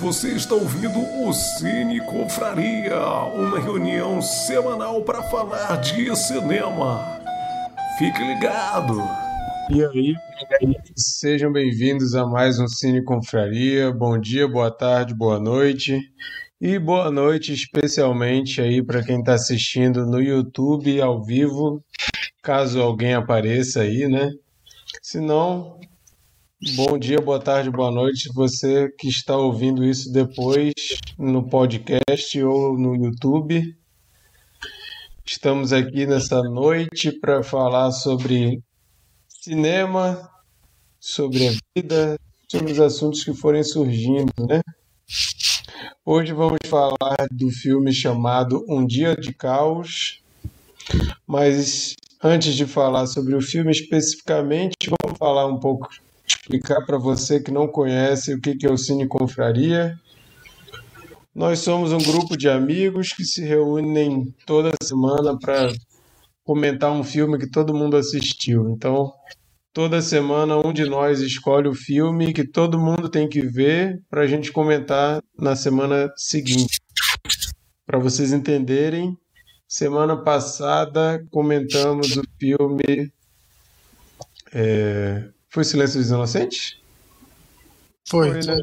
Você está ouvindo o Cine Confraria, uma reunião semanal para falar de cinema. Fique ligado! E aí, sejam bem-vindos a mais um Cine Confraria. Bom dia, boa tarde, boa noite. E boa noite especialmente aí para quem está assistindo no YouTube ao vivo, caso alguém apareça aí, né? Se não, Bom dia, boa tarde, boa noite. Você que está ouvindo isso depois no podcast ou no YouTube. Estamos aqui nessa noite para falar sobre cinema, sobre a vida, sobre os assuntos que forem surgindo, né? Hoje vamos falar do filme chamado Um Dia de Caos, mas antes de falar sobre o filme especificamente, vamos falar um pouco explicar para você que não conhece o que é o Cine Confraria. Nós somos um grupo de amigos que se reúnem toda semana para comentar um filme que todo mundo assistiu. Então, toda semana um de nós escolhe o filme que todo mundo tem que ver para a gente comentar na semana seguinte. Para vocês entenderem, semana passada comentamos o filme é, foi Silêncio dos Inocentes? Foi. Foi né?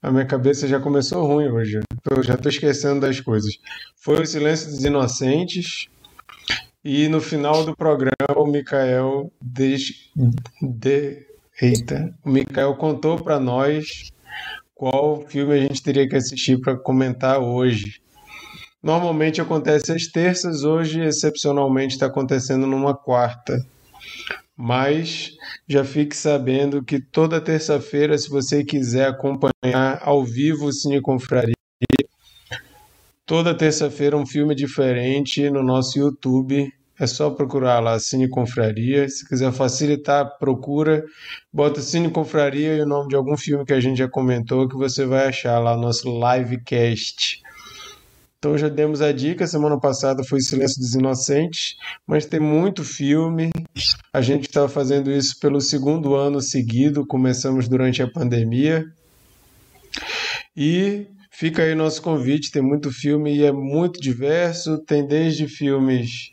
A minha cabeça já começou ruim hoje. Eu já tô esquecendo das coisas. Foi o Silêncio dos Inocentes. E no final do programa, o Mikael des... de... Eita. O Mikael contou para nós qual filme a gente teria que assistir para comentar hoje. Normalmente acontece às terças, hoje excepcionalmente está acontecendo numa quarta. Mas já fique sabendo que toda terça-feira, se você quiser acompanhar ao vivo o Cine Confraria, toda terça-feira um filme diferente no nosso YouTube. É só procurar lá Cine Confraria. Se quiser facilitar a procura, bota Cine Confraria e o nome de algum filme que a gente já comentou que você vai achar lá no nosso livecast. Então já demos a dica, semana passada foi Silêncio dos Inocentes, mas tem muito filme. A gente está fazendo isso pelo segundo ano seguido, começamos durante a pandemia. E fica aí nosso convite, tem muito filme e é muito diverso, tem desde filmes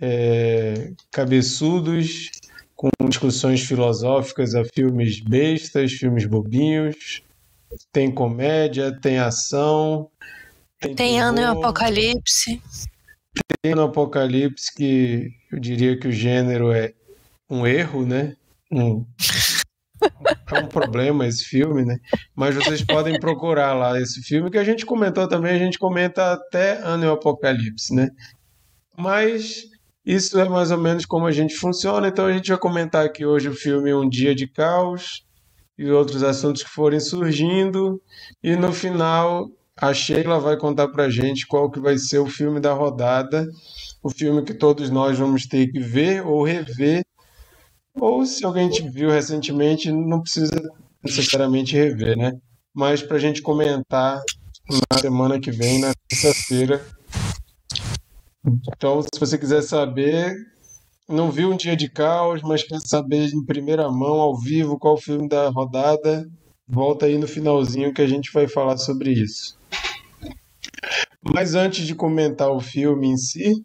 é, cabeçudos, com discussões filosóficas, a filmes bestas, filmes bobinhos, tem comédia, tem ação, tem, tem ano em Apocalipse. Tem no Apocalipse que eu diria que o gênero é um erro, né? Um, é um problema esse filme, né? Mas vocês podem procurar lá esse filme que a gente comentou também, a gente comenta até Ano em Apocalipse, né? Mas isso é mais ou menos como a gente funciona, então a gente vai comentar aqui hoje o filme Um Dia de Caos e outros assuntos que forem surgindo, e no final a Sheila vai contar pra gente qual que vai ser o filme da rodada, o filme que todos nós vamos ter que ver ou rever, ou se alguém te viu recentemente, não precisa necessariamente rever, né? Mas pra gente comentar na semana que vem, na terça-feira. Então, se você quiser saber, não viu um dia de caos, mas quer saber em primeira mão, ao vivo, qual o filme da rodada, volta aí no finalzinho que a gente vai falar sobre isso. Mas antes de comentar o filme em si,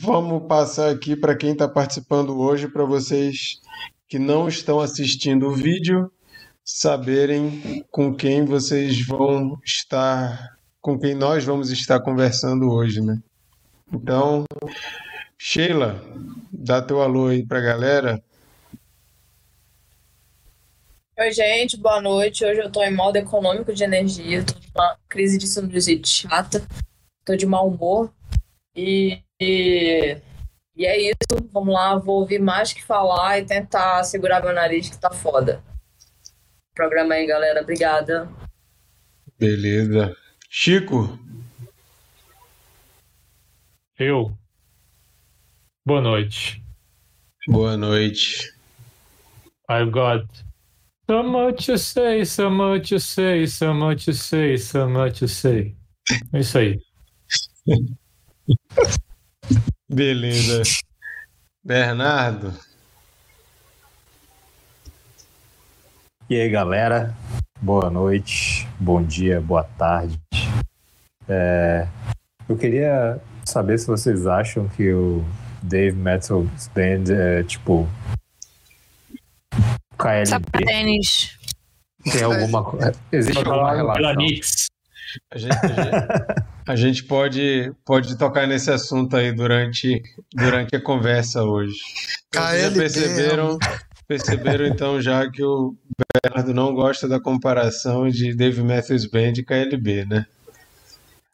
vamos passar aqui para quem está participando hoje, para vocês que não estão assistindo o vídeo, saberem com quem vocês vão estar, com quem nós vamos estar conversando hoje, né? Então, Sheila, dá teu alô aí para a galera. Oi, gente, boa noite. Hoje eu tô em modo econômico de energia, tô numa crise de sinusite chata, tô de mau humor e, e, e, é isso. Vamos lá, vou ouvir mais que falar e tentar segurar meu nariz que tá foda. Programa aí, galera. Obrigada. Beleza. Chico? Eu. Boa noite. Boa noite. I've got So much to say, so much to say, so much to say, so much to say. É isso aí. Beleza. Bernardo. E aí, galera? boa noite, bom dia, boa tarde. É, eu queria saber se vocês acham que o Dave Matthews Band é tipo KLB. Sapatênis. Tem alguma coisa. Existe alguma relação? A gente, a gente- a gente pode, pode tocar nesse assunto aí durante, durante a conversa hoje. Vocês KLB, perceberam, perceberam então já que o Bernardo não gosta da comparação de Dave Matthews Band e KLB, né?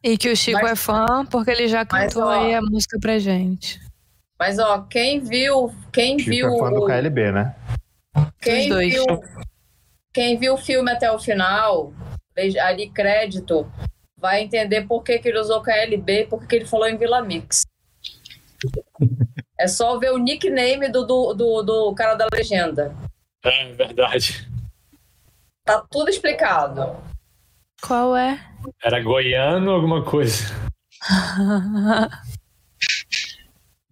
E que o Chico Mas- é fã porque ele já Mas, cantou ó, aí a música pra gente. Mas, ó, quem viu. Quem Chico viu. é fã do KLB, né? Quem dois. viu, quem viu o filme até o final, ali crédito, vai entender por que, que ele usou KLB e por que, que ele falou em Vila Mix. É só ver o nickname do, do, do, do cara da legenda. É verdade. Tá tudo explicado. Qual é? Era goiano alguma coisa.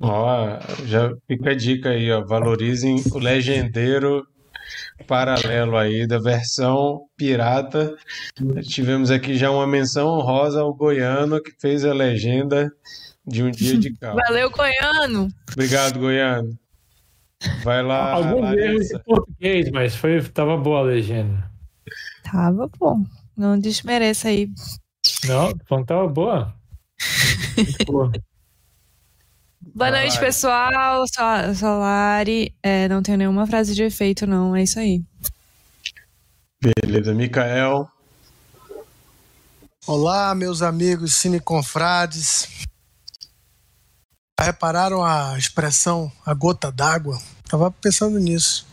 Ó, já fica a dica aí, ó. Valorizem o legendeiro paralelo aí da versão pirata. Tivemos aqui já uma menção honrosa ao goiano que fez a legenda de um dia de calma. Valeu, Goiano! Obrigado, goiano. Vai lá, Alguns erros de português, mas foi, tava boa a legenda. Tava bom. Não desmereça aí. Não, então tava boa. Muito boa. Boa Vai noite, pessoal. Sou, sou a Lari. É, não tenho nenhuma frase de efeito, não. É isso aí. Beleza, Mikael. Olá, meus amigos cineconfrades. Já Repararam a expressão a gota d'água? Tava pensando nisso,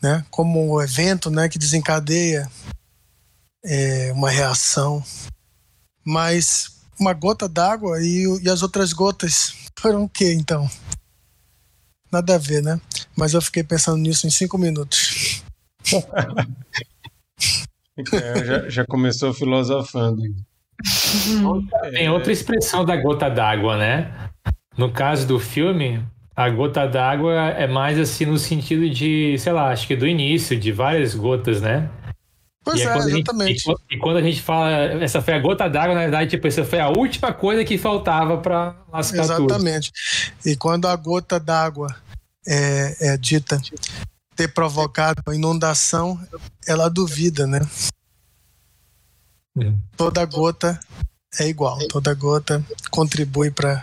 né? Como um evento, né, que desencadeia é, uma reação. Mas uma gota d'água e, e as outras gotas foram o quê, então? Nada a ver, né? Mas eu fiquei pensando nisso em cinco minutos. Mikael já, já começou filosofando. Tem outra expressão da gota d'água, né? No caso do filme, a gota d'água é mais assim no sentido de, sei lá, acho que do início, de várias gotas, né? Pois E é, quando a gente- exatamente. e quando- e quando a gente fala, essa foi a gota d'água, na verdade, tipo, essa foi a última coisa que faltava pra lascar tudo. Exatamente. E quando a gota d'água é, é dita ter provocado a inundação, ela duvida, né? Hum. Toda gota é igual, toda gota contribui para.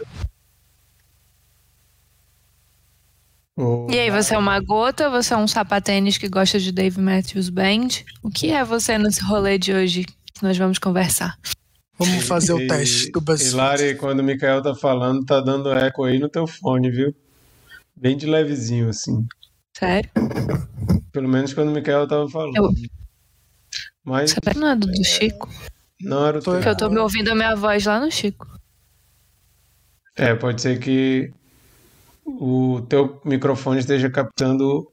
O- E aí, você é uma gota? Você é um sapatênis que gosta de Dave Matthews Band? O que é você nesse rolê de hoje que nós vamos conversar? Vamos fazer o E- teste do E BuzzFeed. Lari, quando o Mikael tá falando, tá dando eco aí no teu fone, viu? Bem de levezinho, assim. Sério? Pelo menos quando o Mikael tava falando. Eu- Mas Será que não é do, do Chico? não era o teu. Porque eu tô me ouvindo a minha voz lá no Chico. É, pode ser que o teu microfone esteja captando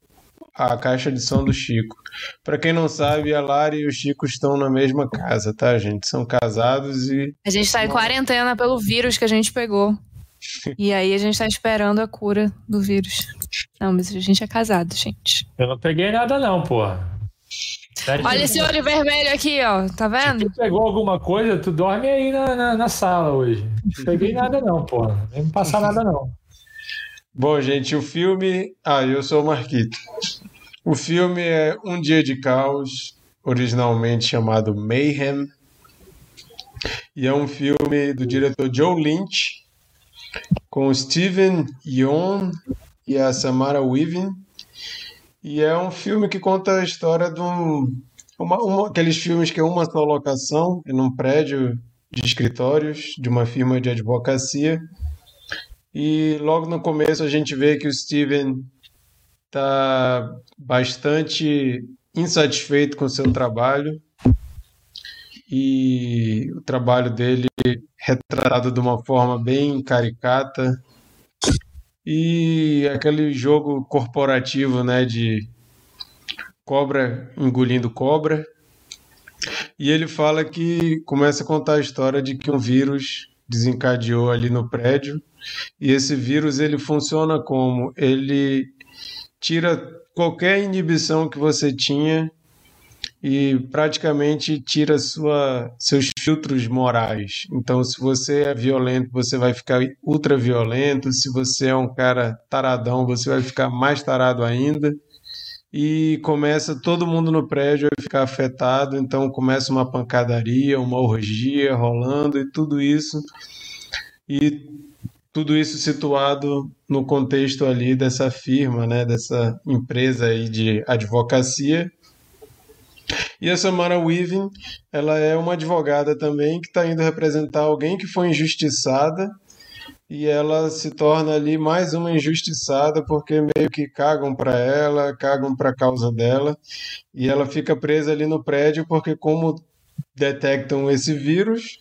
a caixa de som do Chico. Pra quem não sabe, a Lari e o Chico estão na mesma casa, tá, gente? São casados e A gente tá em quarentena pelo vírus que a gente pegou. E aí a gente tá esperando a cura do vírus. Não, mas a gente é casado, gente. Eu não peguei nada não, porra. Sério, Olha se esse olho vermelho aqui, ó. Tá vendo? tu pegou alguma coisa, tu dorme aí na, na, na sala hoje. Não peguei nada não, porra. Não vem me passar nada não. Bom, gente, o filme. Ah, eu sou o Marquito. O filme é Um Dia de Caos, originalmente chamado Mayhem. E é um filme do diretor Joe Lynch, com Steven Yeun e a Samara Weaving. E é um filme que conta a história de um. Uma, uma- aqueles filmes que é uma só locação, em um prédio de escritórios de uma firma de advocacia. E logo no começo a gente vê que o Steven está bastante insatisfeito com o seu trabalho. E o trabalho dele retratado de uma forma bem caricata. E aquele jogo corporativo, né, de cobra engolindo cobra. E ele fala que começa a contar a história de que um vírus desencadeou ali no prédio e esse vírus ele funciona como ele tira qualquer inibição que você tinha e praticamente tira sua, seus filtros morais. Então, se você é violento, você vai ficar ultra violento. Se você é um cara taradão, você vai ficar mais tarado ainda. E começa todo mundo no prédio a ficar afetado. Então, começa uma pancadaria, uma orgia rolando e tudo isso. E tudo isso situado no contexto ali dessa firma, né, dessa empresa aí de advocacia. E a Samara Weaving, ela é uma advogada também que está indo representar alguém que foi injustiçada. E ela se torna ali mais uma injustiçada porque meio que cagam para ela, cagam para a causa dela. E ela fica presa ali no prédio porque como detectam esse vírus,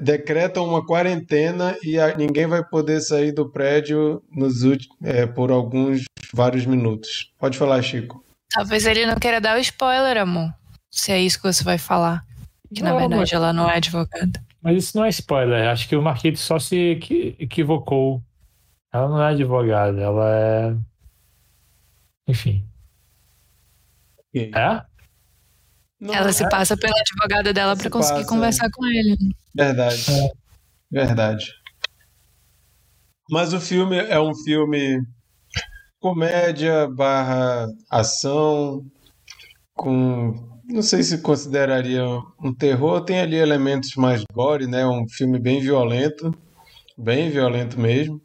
decretam uma quarentena e a, ninguém vai poder sair do prédio nos é, por alguns vários minutos. Pode falar, Chico. Talvez ele não queira dar o spoiler, amor. Se é isso que você vai falar. Que não, na verdade mas... ela não é advogada. Mas isso não é spoiler. Acho que o Marquito só se equivocou. Ela não é advogada, ela é. Enfim. É? Não, ela se passa pela advogada dela para conseguir passa, conversar com ele. Verdade. É. Verdade. Mas o filme é um filme comédia barra ação, com. Não sei se consideraria um terror, tem ali elementos mais gore, né? Um filme bem violento, bem violento mesmo.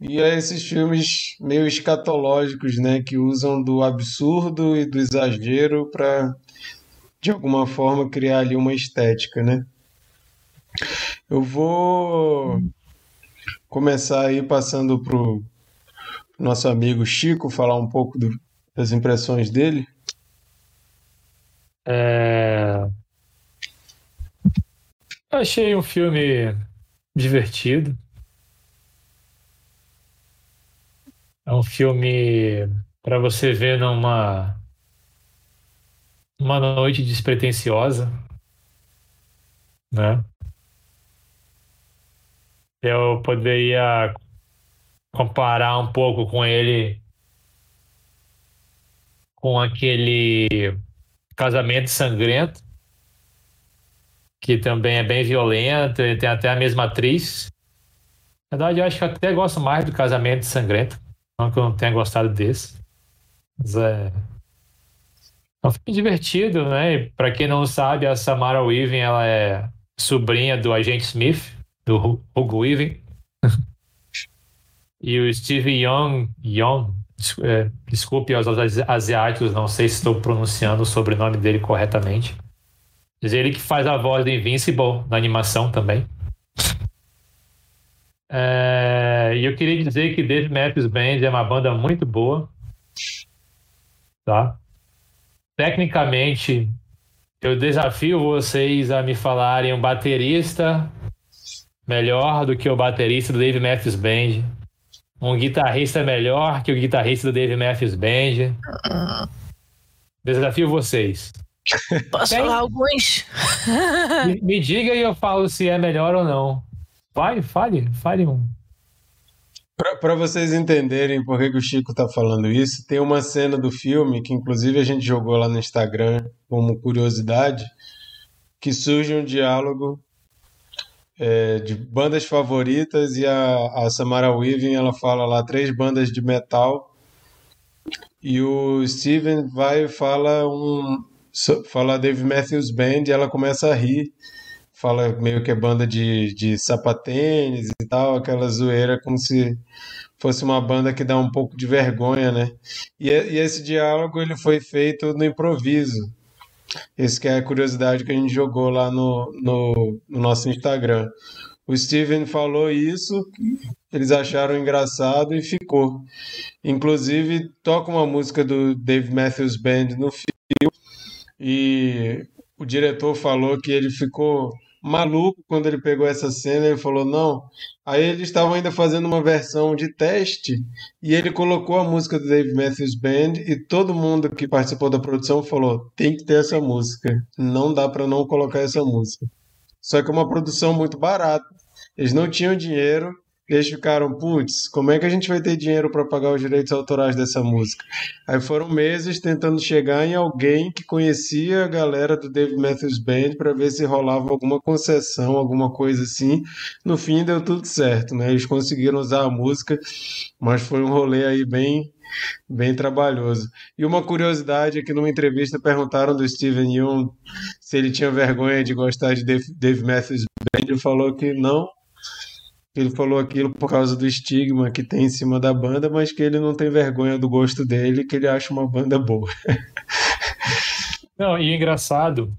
E é esses filmes meio escatológicos, né? Que usam do absurdo e do exagero para, de alguma forma, criar ali uma estética, né? Eu vou começar aí passando pro nosso amigo Chico falar um pouco do, das impressões dele? É... Achei um filme divertido. É um filme para você ver numa uma noite despretensiosa, né? Eu poderia comparar um pouco com ele com aquele casamento sangrento que também é bem violento e tem até a mesma atriz na verdade eu acho que eu até gosto mais do casamento sangrento não que eu não tenha gostado desse mas é é um filme divertido, né? Para quem não sabe, a Samara Weaving ela é sobrinha do agente Smith, do Hugo Weaving. E o Steve Young, Young é, desculpe aos asiáticos, não sei se estou pronunciando o sobrenome dele corretamente. Mas ele que faz a voz do Invincible na animação também. É, e eu queria dizer que Dave Matthews Band é uma banda muito boa. Tá? Tecnicamente, eu desafio vocês a me falarem um baterista melhor do que o baterista do Dave Matthews Band um guitarrista melhor que o guitarrista do Dave Matthews Band. Desafio vocês. Posso Tem? falar alguns? me, me, diga e eu falo se é melhor ou não. Vai, fale, fale um. Para vocês entenderem por que, que o Chico está falando isso, tem uma cena do filme que, inclusive, a gente jogou lá no Instagram como curiosidade, que surge um diálogo é, de bandas favoritas e a, a Samara Weaving ela fala lá três bandas de metal e o Steven vai e fala um fala Dave Matthews Band e ela começa a rir fala meio que é banda de, de sapatênis e tal aquela zoeira como se fosse uma banda que dá um pouco de vergonha né e, e esse diálogo ele foi feito no improviso esse que é a curiosidade que a gente jogou lá no, no, no nosso Instagram. O Steven falou isso, eles acharam engraçado e ficou. Inclusive, toca uma música do Dave Matthews Band no filme e o diretor falou que ele ficou maluco quando ele pegou essa cena. Ele falou: Não, Aí eles estavam ainda fazendo uma versão de teste e ele colocou a música do Dave Matthews Band e todo mundo que participou da produção falou: tem que ter essa música, não dá para não colocar essa música. Só que é uma produção muito barata. Eles não tinham dinheiro, Eles ficaram, putz, como é que a gente vai ter dinheiro para pagar os direitos autorais dessa música? Aí foram meses tentando chegar em alguém que conhecia a galera do Dave Matthews Band para ver se rolava alguma concessão, alguma coisa assim. No fim deu tudo certo, né? Eles conseguiram usar a música, mas foi um rolê aí bem bem trabalhoso. E uma curiosidade é que numa entrevista perguntaram do Steven Yeun se ele tinha vergonha de gostar de Dave, Dave Matthews Band, ele falou que não, ele falou aquilo por causa do estigma que tem em cima da banda, mas que ele não tem vergonha do gosto dele, que ele acha uma banda boa. Não, e engraçado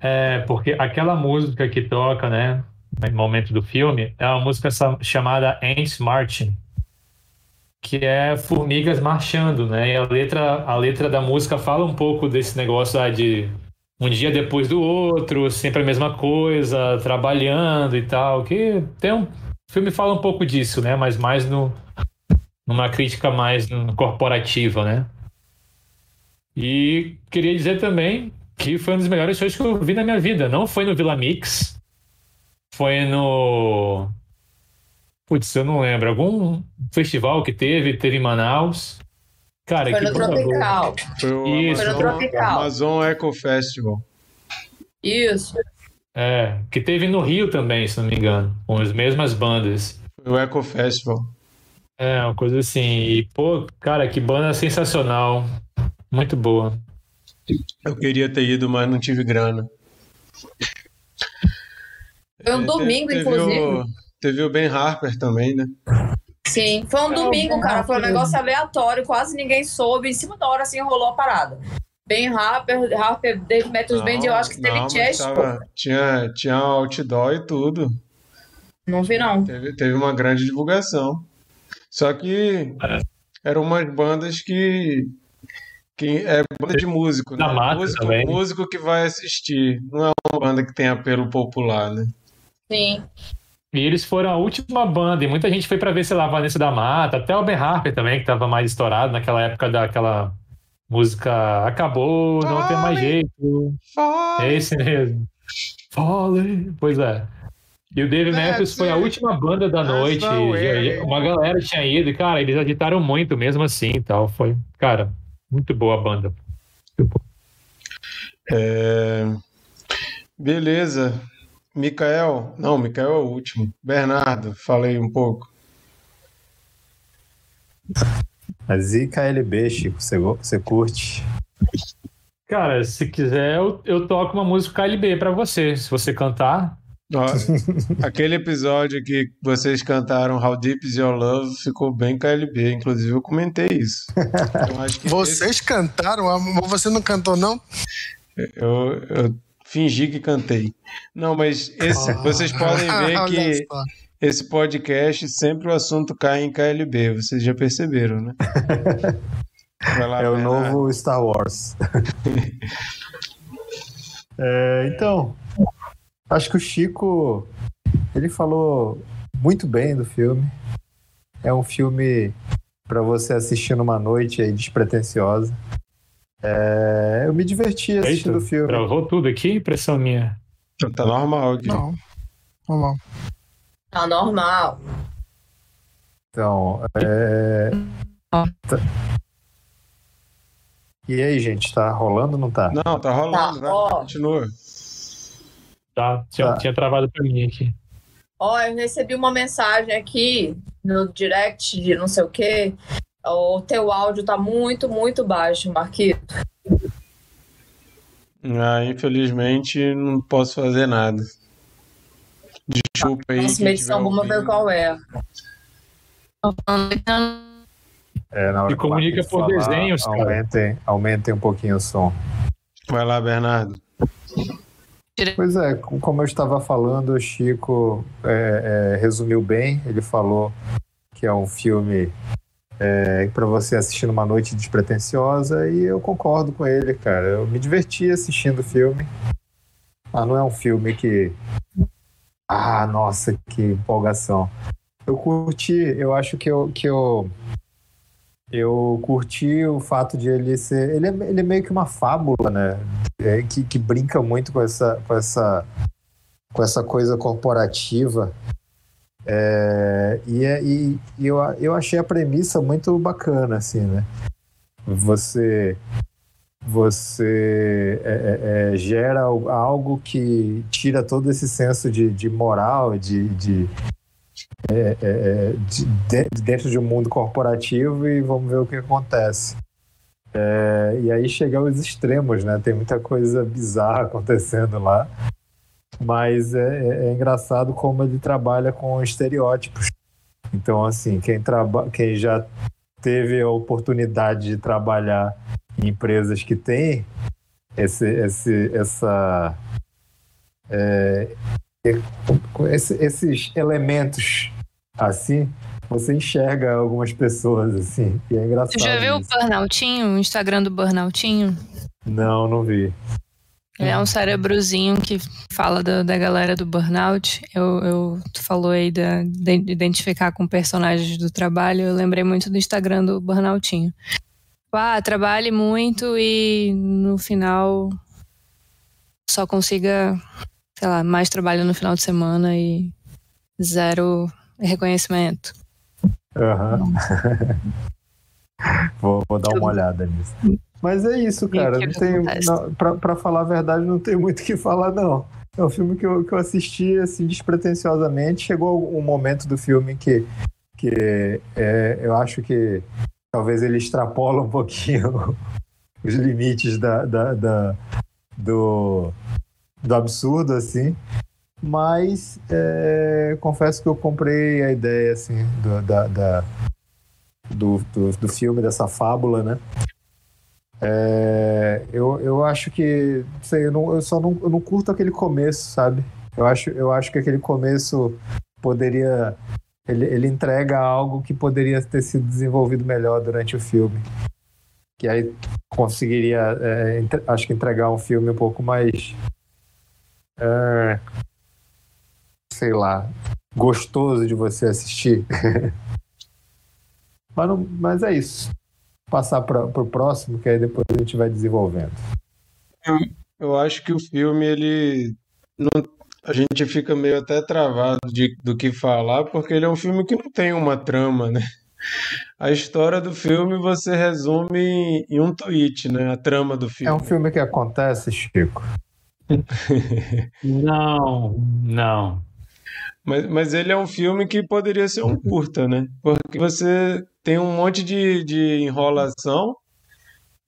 é porque aquela música que toca, né, no momento do filme, é uma música chamada Ants Marching, que é formigas marchando, né? E a letra, a letra da música fala um pouco desse negócio ah, de um dia depois do outro, sempre a mesma coisa, trabalhando e tal. Que tem um o filme fala um pouco disso, né? Mas mais no numa crítica mais corporativa, né? E queria dizer também que foi um dos melhores shows que eu vi na minha vida. Não foi no Vila Mix, foi no Putz, eu não lembro. Algum festival que teve, teve em Manaus. Cara, foi no Tropical. Foi o Isso. Amazon, Foi no Tropical. Amazon Eco Festival. Isso. É, que teve no Rio também, se não me engano, com as mesmas bandas. Foi o Eco Festival. É, uma coisa assim. E, pô, cara, que banda sensacional. Muito boa. Eu queria ter ido, mas não tive grana. Foi um É, domingo, teve inclusive. O, teve o Ben Harper também, né? Sim, foi um É, domingo, cara. Foi um negócio aleatório, quase ninguém soube. Em cima da hora, assim, rolou a parada. Ben Harper, Harper Dave Matthews Band, eu acho que teve não, mas Chess. tava- tinha, tinha outdoor e tudo. Não vi, não. Teve, teve uma grande divulgação. Só que É. eram umas bandas que, que é banda de músico, né? Da mata músico, também. músico que vai assistir. Não é uma banda que tem apelo popular, né? Sim. E eles foram a última banda, e muita gente foi pra ver, sei lá, Vanessa da Mata, até o Ben Harper também, que tava mais estourado naquela época daquela música Acabou, não tem mais jeito. É esse mesmo. Fallen. Pois é. E o Dave Matthews foi a última banda da noite. e Uma galera tinha ido, e, cara, eles agitaram muito mesmo assim e tal. Foi, cara, muito boa a banda. É, Beleza. Mikael. Não, Mikael é o último. Bernardo, falei um pouco. Mas e KLB, Chico? Você, você curte? Cara, se quiser, eu, eu toco uma música KLB pra você. Se você cantar. Ó, aquele episódio que vocês cantaram How Deep Is Your Love ficou bem KLB, inclusive eu comentei isso. Que Vocês cantaram, mas você não cantou, não? esse- eu, eu fingi que cantei. Não, mas esse, vocês podem ver que esse podcast sempre o assunto cai em KLB, vocês já perceberam, né? Lá, É o novo Star Wars. É, então, acho que o Chico ele falou muito bem do filme. É um filme para você assistir numa noite aí despretensiosa. É, eu me diverti assistindo o filme. Gravou tudo aqui? Impressão minha. Tá normal aqui. Não. Normal. Tá normal. Então, é... tá- E aí, gente, tá rolando ou não tá? Não, tá rolando, Tá, vai, ó. continua. Tá, tinha, Tá. tinha travado pra mim aqui. Ó, eu recebi uma mensagem aqui no direct de não sei o quê. O teu áudio tá muito, muito baixo, Marquito. Ah, infelizmente não posso fazer nada. Desculpa aí. Nossa, medição, vamos ver qual é. É, na hora E comunica por desenhos, cara. aumentem, aumentem um pouquinho o som. Vai lá, Bernardo. Pois é, como eu estava falando, o Chico é, é, resumiu bem. Ele falou que é um filme para você assistir numa noite despretensiosa e eu concordo com ele, cara. Eu me diverti assistindo o filme. Ah, não é um filme que. Ah, nossa, que empolgação. Eu curti, eu acho que eu, que eu, eu curti o fato de ele ser. Ele é, ele é meio que uma fábula, né? É, que, que brinca muito com essa, com essa, com essa coisa corporativa. É, e, é, e, e eu, eu achei a premissa muito bacana, assim, né? Você você é, é, é gera algo que tira todo esse senso de, de moral, de, de, é, é, de, dentro de um mundo corporativo e vamos ver o que acontece. e aí chega aos extremos, né? Tem muita coisa bizarra acontecendo lá. Mas é, engraçado como ele trabalha com estereótipos. Então, assim, quem, traba quem já teve a oportunidade de trabalhar em empresas que têm esse, esse, essa, é, esse, esses elementos assim, você enxerga algumas pessoas assim, e é engraçado. Você já viu isso. o Burnoutinho, o Instagram do Burnoutinho? Não, não vi. Ele é um cérebrozinho que fala da, da galera do burnout. Eu, eu tu falou aí de, de identificar com personagens do trabalho. Eu lembrei muito do Instagram do Burnoutinho. Ah, trabalhe muito e no final só consiga, sei lá, mais trabalho no final de semana e zero reconhecimento. Uhum. vou, vou dar uma olhada nisso. Mas é isso, cara. Não tem, não, pra, pra falar a verdade, não tem muito o que falar, não. É um filme que eu, que eu assisti assim, despretensiosamente. Chegou um momento do filme que, que é, eu acho que talvez ele extrapola um pouquinho os limites da, da, da do, do absurdo, assim. Mas é, confesso que eu comprei a ideia assim, do, da, da do, do, do filme, dessa fábula, né? É, eu, eu acho que, sei, eu, não, eu só não, eu não curto aquele começo, sabe? Eu acho, eu acho que aquele começo poderia. Ele, ele entrega algo que poderia ter sido desenvolvido melhor durante o filme. Que aí conseguiria, é, entre, acho que, entregar um filme um pouco mais. É, sei lá, gostoso de você assistir. mas, não, mas é isso passar para o próximo, que aí depois a gente vai desenvolvendo. Eu, eu acho que o filme, ele. Não, a gente fica meio até travado de, do que falar, porque ele é um filme que não tem uma trama, né? A história do filme você resume em um tweet, né? A trama do filme. É um filme que acontece, Chico? não, não. Mas, mas ele é um filme que poderia ser um curta, né? Porque você tem um monte de, de enrolação,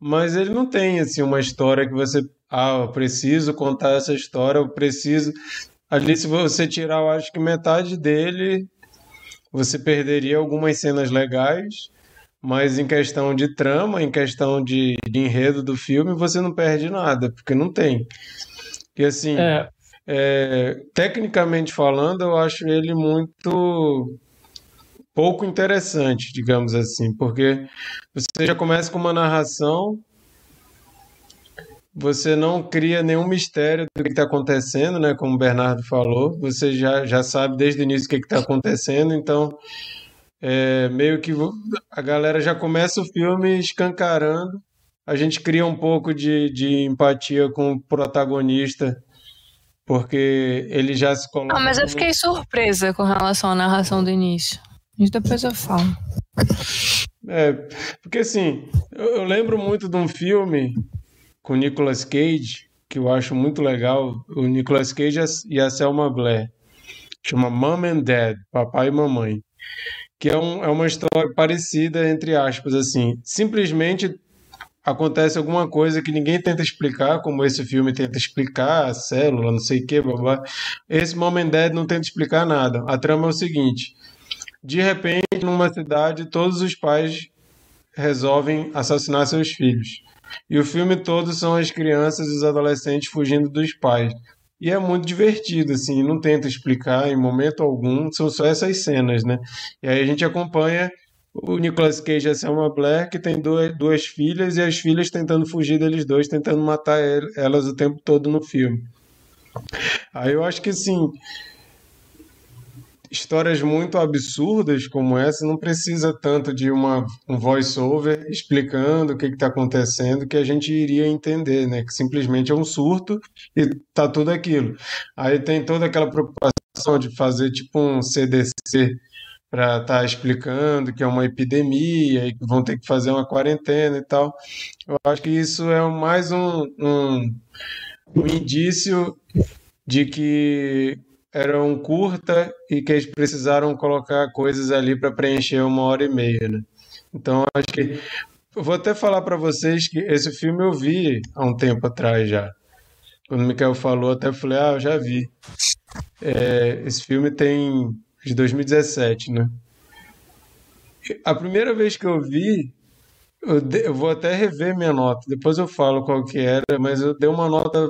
mas ele não tem assim uma história que você, ah, eu preciso contar essa história, eu preciso. Ali, se você tirar, eu acho que metade dele, você perderia algumas cenas legais, mas em questão de trama, em questão de, de enredo do filme, você não perde nada, porque não tem. E assim, é. É, tecnicamente falando, eu acho ele muito pouco interessante, digamos assim, porque você já começa com uma narração, você não cria nenhum mistério do que está acontecendo, né? Como o Bernardo falou, você já, já sabe desde o início o que está acontecendo, então é, meio que a galera já começa o filme escancarando, a gente cria um pouco de, de empatia com o protagonista porque ele já se coloca. Ah, mas eu fiquei surpresa com relação à narração do início. E depois eu falo. É, porque assim, eu, eu lembro muito de um filme com Nicolas Cage, que eu acho muito legal, o Nicolas Cage e a Selma Blair. Chama Mom and Dad, Papai e Mamãe. Que é, um, é uma história parecida, entre aspas, assim. Simplesmente acontece alguma coisa que ninguém tenta explicar, como esse filme tenta explicar, a célula, não sei o que, blá, Esse Mom and Dad não tenta explicar nada. A trama é o seguinte: de repente, numa cidade, todos os pais resolvem assassinar seus filhos. E o filme todo são as crianças e os adolescentes fugindo dos pais. E é muito divertido, assim, não tenta explicar em momento algum, são só essas cenas, né? E aí a gente acompanha o Nicolas Cage e a Selma Blair, que tem duas, duas filhas, e as filhas tentando fugir deles dois, tentando matar elas o tempo todo no filme. Aí eu acho que, assim, histórias muito absurdas como essa não precisa tanto de uma, um voice-over explicando o que está acontecendo que a gente iria entender, né? Que simplesmente é um surto e tá tudo aquilo. Aí tem toda aquela preocupação de fazer tipo um CDC para estar tá explicando que é uma epidemia e que vão ter que fazer uma quarentena e tal. Eu acho que isso é mais um, um, um indício de que era um curta e que eles precisaram colocar coisas ali para preencher uma hora e meia, né? Então acho que vou até falar para vocês que esse filme eu vi há um tempo atrás já. Quando o Mikael falou, até falei, ah, eu já vi. É, esse filme tem de 2017, né? A primeira vez que eu vi, eu, de, eu, vou até rever minha nota. Depois eu falo qual que era, mas eu dei uma nota.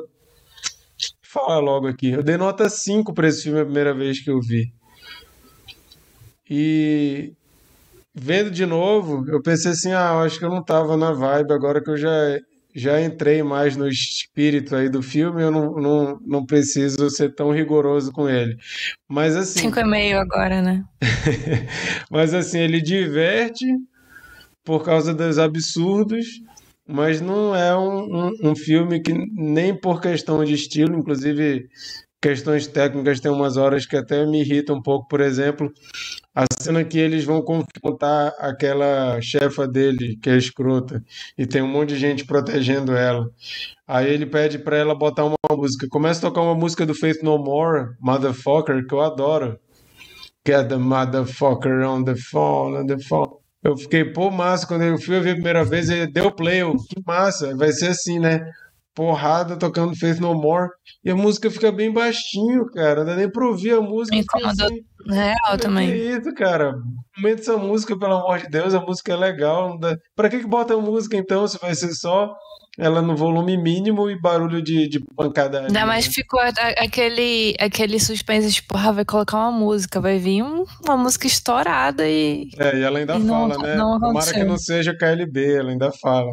Fala logo aqui. Eu dei nota 5 para esse filme a primeira vez que eu vi. E vendo de novo, eu pensei assim, ah, acho que eu não tava na vibe, agora que eu já, já entrei mais no espírito aí do filme, eu não, não, não preciso ser tão rigoroso com ele. Mas assim... Cinco e meio agora, né? Mas assim, ele diverte por causa dos absurdos, mas não é um, um, um filme que nem por questão de estilo, inclusive questões técnicas tem umas horas que até me irritam um pouco, por exemplo, a cena que eles vão confrontar aquela chefa dele, que é escrota, e tem um monte de gente protegendo ela. Aí ele pede para ela botar uma música. Começa a tocar uma música do Faith No More, Motherfucker, que eu adoro. Get the motherfucker on the phone, on the phone. Eu fiquei, pô, massa, quando eu fui ouvir a primeira vez, ele deu play, eu, que massa, vai ser assim, né? porrada tocando Faith No More. E a música fica bem baixinho, cara. Não dá nem pra ouvir a música. Me incomoda assim, real também. Que isso, cara. Aumenta essa música, pelo amor de Deus. A música é legal. Dá... Pra que, que bota a música então, se vai ser só ela no volume mínimo e barulho de, de pancada. Ainda mais né? ficou aquele, aquele suspense, tipo, ah, vai colocar uma música, vai vir um, uma música estourada e. É, e ela ainda e fala, não, né? Não Tomara que não seja KLB, ela ainda fala.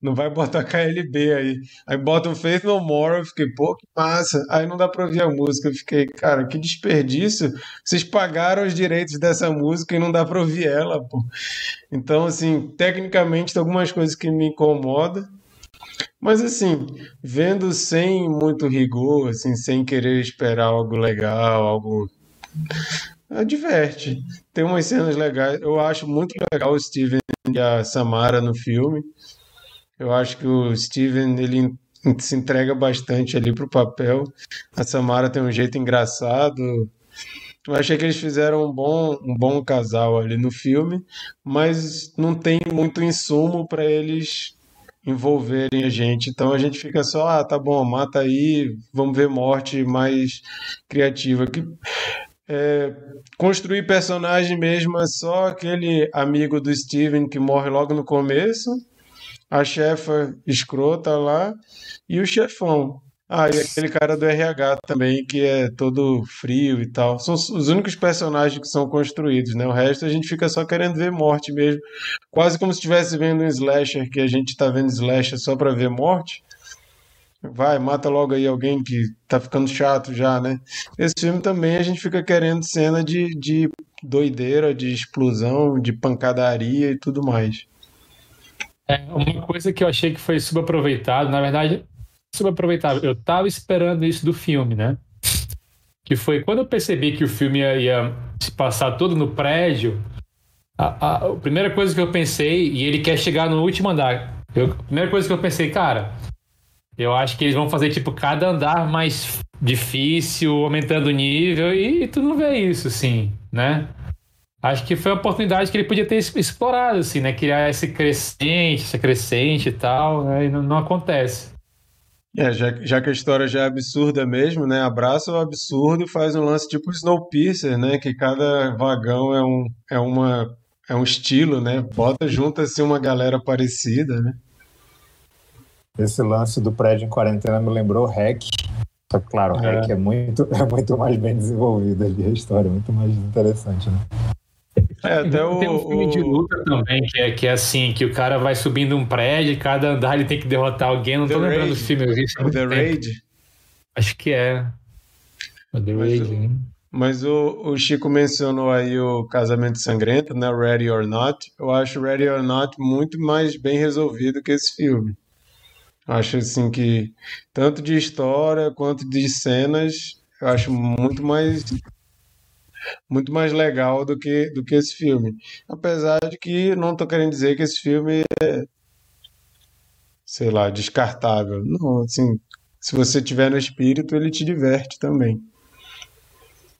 Não vai botar KLB aí. Aí bota o Faith No More, eu fiquei, pô, que massa. Aí não dá pra ouvir a música. Eu fiquei, cara, que desperdício. Vocês pagaram os direitos dessa música e não dá pra ouvir ela, pô. Então, assim, tecnicamente tem algumas coisas que me incomodam. Mas assim, vendo sem muito rigor, assim, sem querer esperar algo legal, algo. Diverte. Tem umas cenas legais. Eu acho muito legal o Steven e a Samara no filme. Eu acho que o Steven ele se entrega bastante ali pro papel. A Samara tem um jeito engraçado. Eu achei que eles fizeram um bom, um bom casal ali no filme, mas não tem muito insumo para eles envolverem a gente. Então a gente fica só, ah, tá bom, mata aí, vamos ver morte mais criativa. Que, é, construir personagem mesmo é só aquele amigo do Steven que morre logo no começo a chefa escrota lá e o chefão. Ah, e aquele cara do RH também, que é todo frio e tal. São os únicos personagens que são construídos, né? O resto a gente fica só querendo ver morte mesmo. Quase como se estivesse vendo um slasher, que a gente tá vendo slasher só pra ver morte. Vai, mata logo aí alguém que tá ficando chato já, né? Esse filme também a gente fica querendo cena de, de doideira, de explosão, de pancadaria e tudo mais. É, uma coisa que eu achei que foi subaproveitado, na verdade, subaproveitado. Eu tava esperando isso do filme, né? Que foi quando eu percebi que o filme ia, ia se passar todo no prédio. A, a, a, primeira coisa que eu pensei, e ele quer chegar no último andar. Eu, a primeira coisa que eu pensei, cara, eu acho que eles vão fazer tipo cada andar mais difícil, aumentando o nível, e tu não vê isso, assim, né? acho que foi a oportunidade que ele podia ter explorado, assim, né? Criar esse crescente, essa crescente e tal, né? E não, não acontece. É, já, já, que a história já é absurda mesmo, né? Abraça o absurdo e faz um lance tipo Snowpiercer, né? Que cada vagão é um, é uma, é um estilo, né? Bota junto assim uma galera parecida, né? Esse lance do prédio em quarentena me lembrou Hack. Só que, claro, o é. Hack é muito, é muito mais bem desenvolvido ali, a história é muito mais interessante, né? É, até o, tem um filme de luta também, que é, que é assim, que o cara vai subindo um prédio e cada andar ele tem que derrotar alguém. Não The tô Raid. lembrando do filme, eu vi isso The tempo. Raid? Acho que é. O The mas Raid, o, Mas o, o Chico mencionou aí o Casamento Sangrento, né? Ready or Not. Eu acho Ready or Not muito mais bem resolvido que esse filme. Acho assim que tanto de história quanto de cenas eu acho muito mais muito mais legal do que do que esse filme. Apesar de que não estou querendo dizer que esse filme é sei lá, descartável. Não, assim, se você tiver no espírito, ele te diverte também.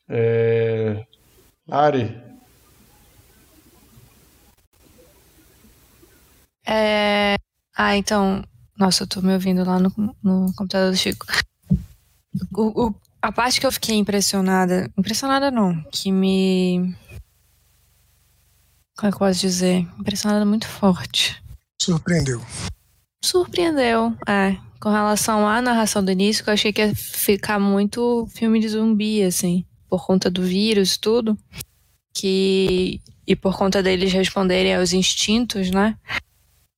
É... Ari. É... Ah, então. Nossa, eu tô me ouvindo lá no, no computador do Chico. O, o, a parte que eu fiquei impressionada. Impressionada não, que me. Como é que eu posso dizer? Impressionada muito forte. Surpreendeu. Surpreendeu, é. Com relação à narração do início, eu achei que ia ficar muito filme de zumbi, assim, por conta do vírus e tudo. Que. E por conta deles responderem aos instintos, né?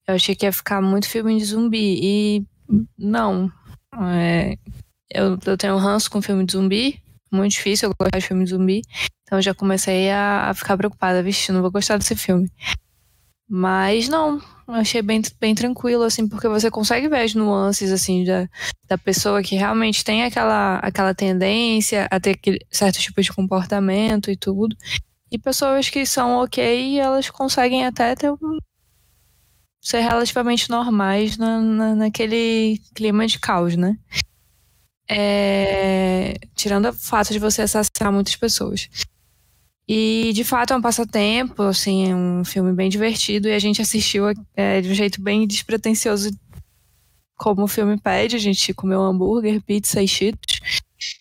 Eu achei que ia ficar muito filme de zumbi. E não. É, eu, eu tenho um ranço com filme de zumbi. Muito difícil eu gostar de filme de zumbi. Então eu já comecei a, a ficar preocupada. Vixe, não vou gostar desse filme. Mas não, achei bem, bem tranquilo, assim, porque você consegue ver as nuances, assim, da, da pessoa que realmente tem aquela, aquela tendência a ter aquele certo tipo de comportamento e tudo. E pessoas que são ok, elas conseguem até ter um, ser relativamente normais na, na, naquele clima de caos, né? É, tirando o fato de você assassinar muitas pessoas. E de fato é um passatempo, assim, é um filme bem divertido e a gente assistiu é, de um jeito bem despretensioso, como o filme pede. A gente comeu hambúrguer, pizza e cheetos,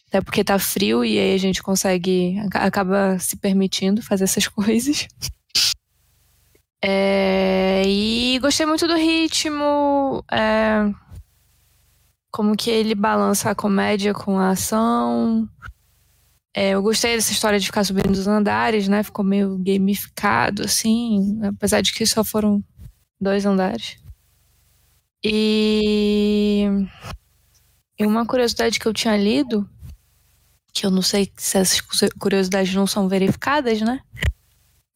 até porque tá frio e aí a gente consegue, acaba se permitindo fazer essas coisas. É, e gostei muito do ritmo, é, como que ele balança a comédia com a ação. É, eu gostei dessa história de ficar subindo os andares, né? Ficou meio gamificado, assim, apesar de que só foram dois andares. E, e uma curiosidade que eu tinha lido, que eu não sei se essas curiosidades não são verificadas, né?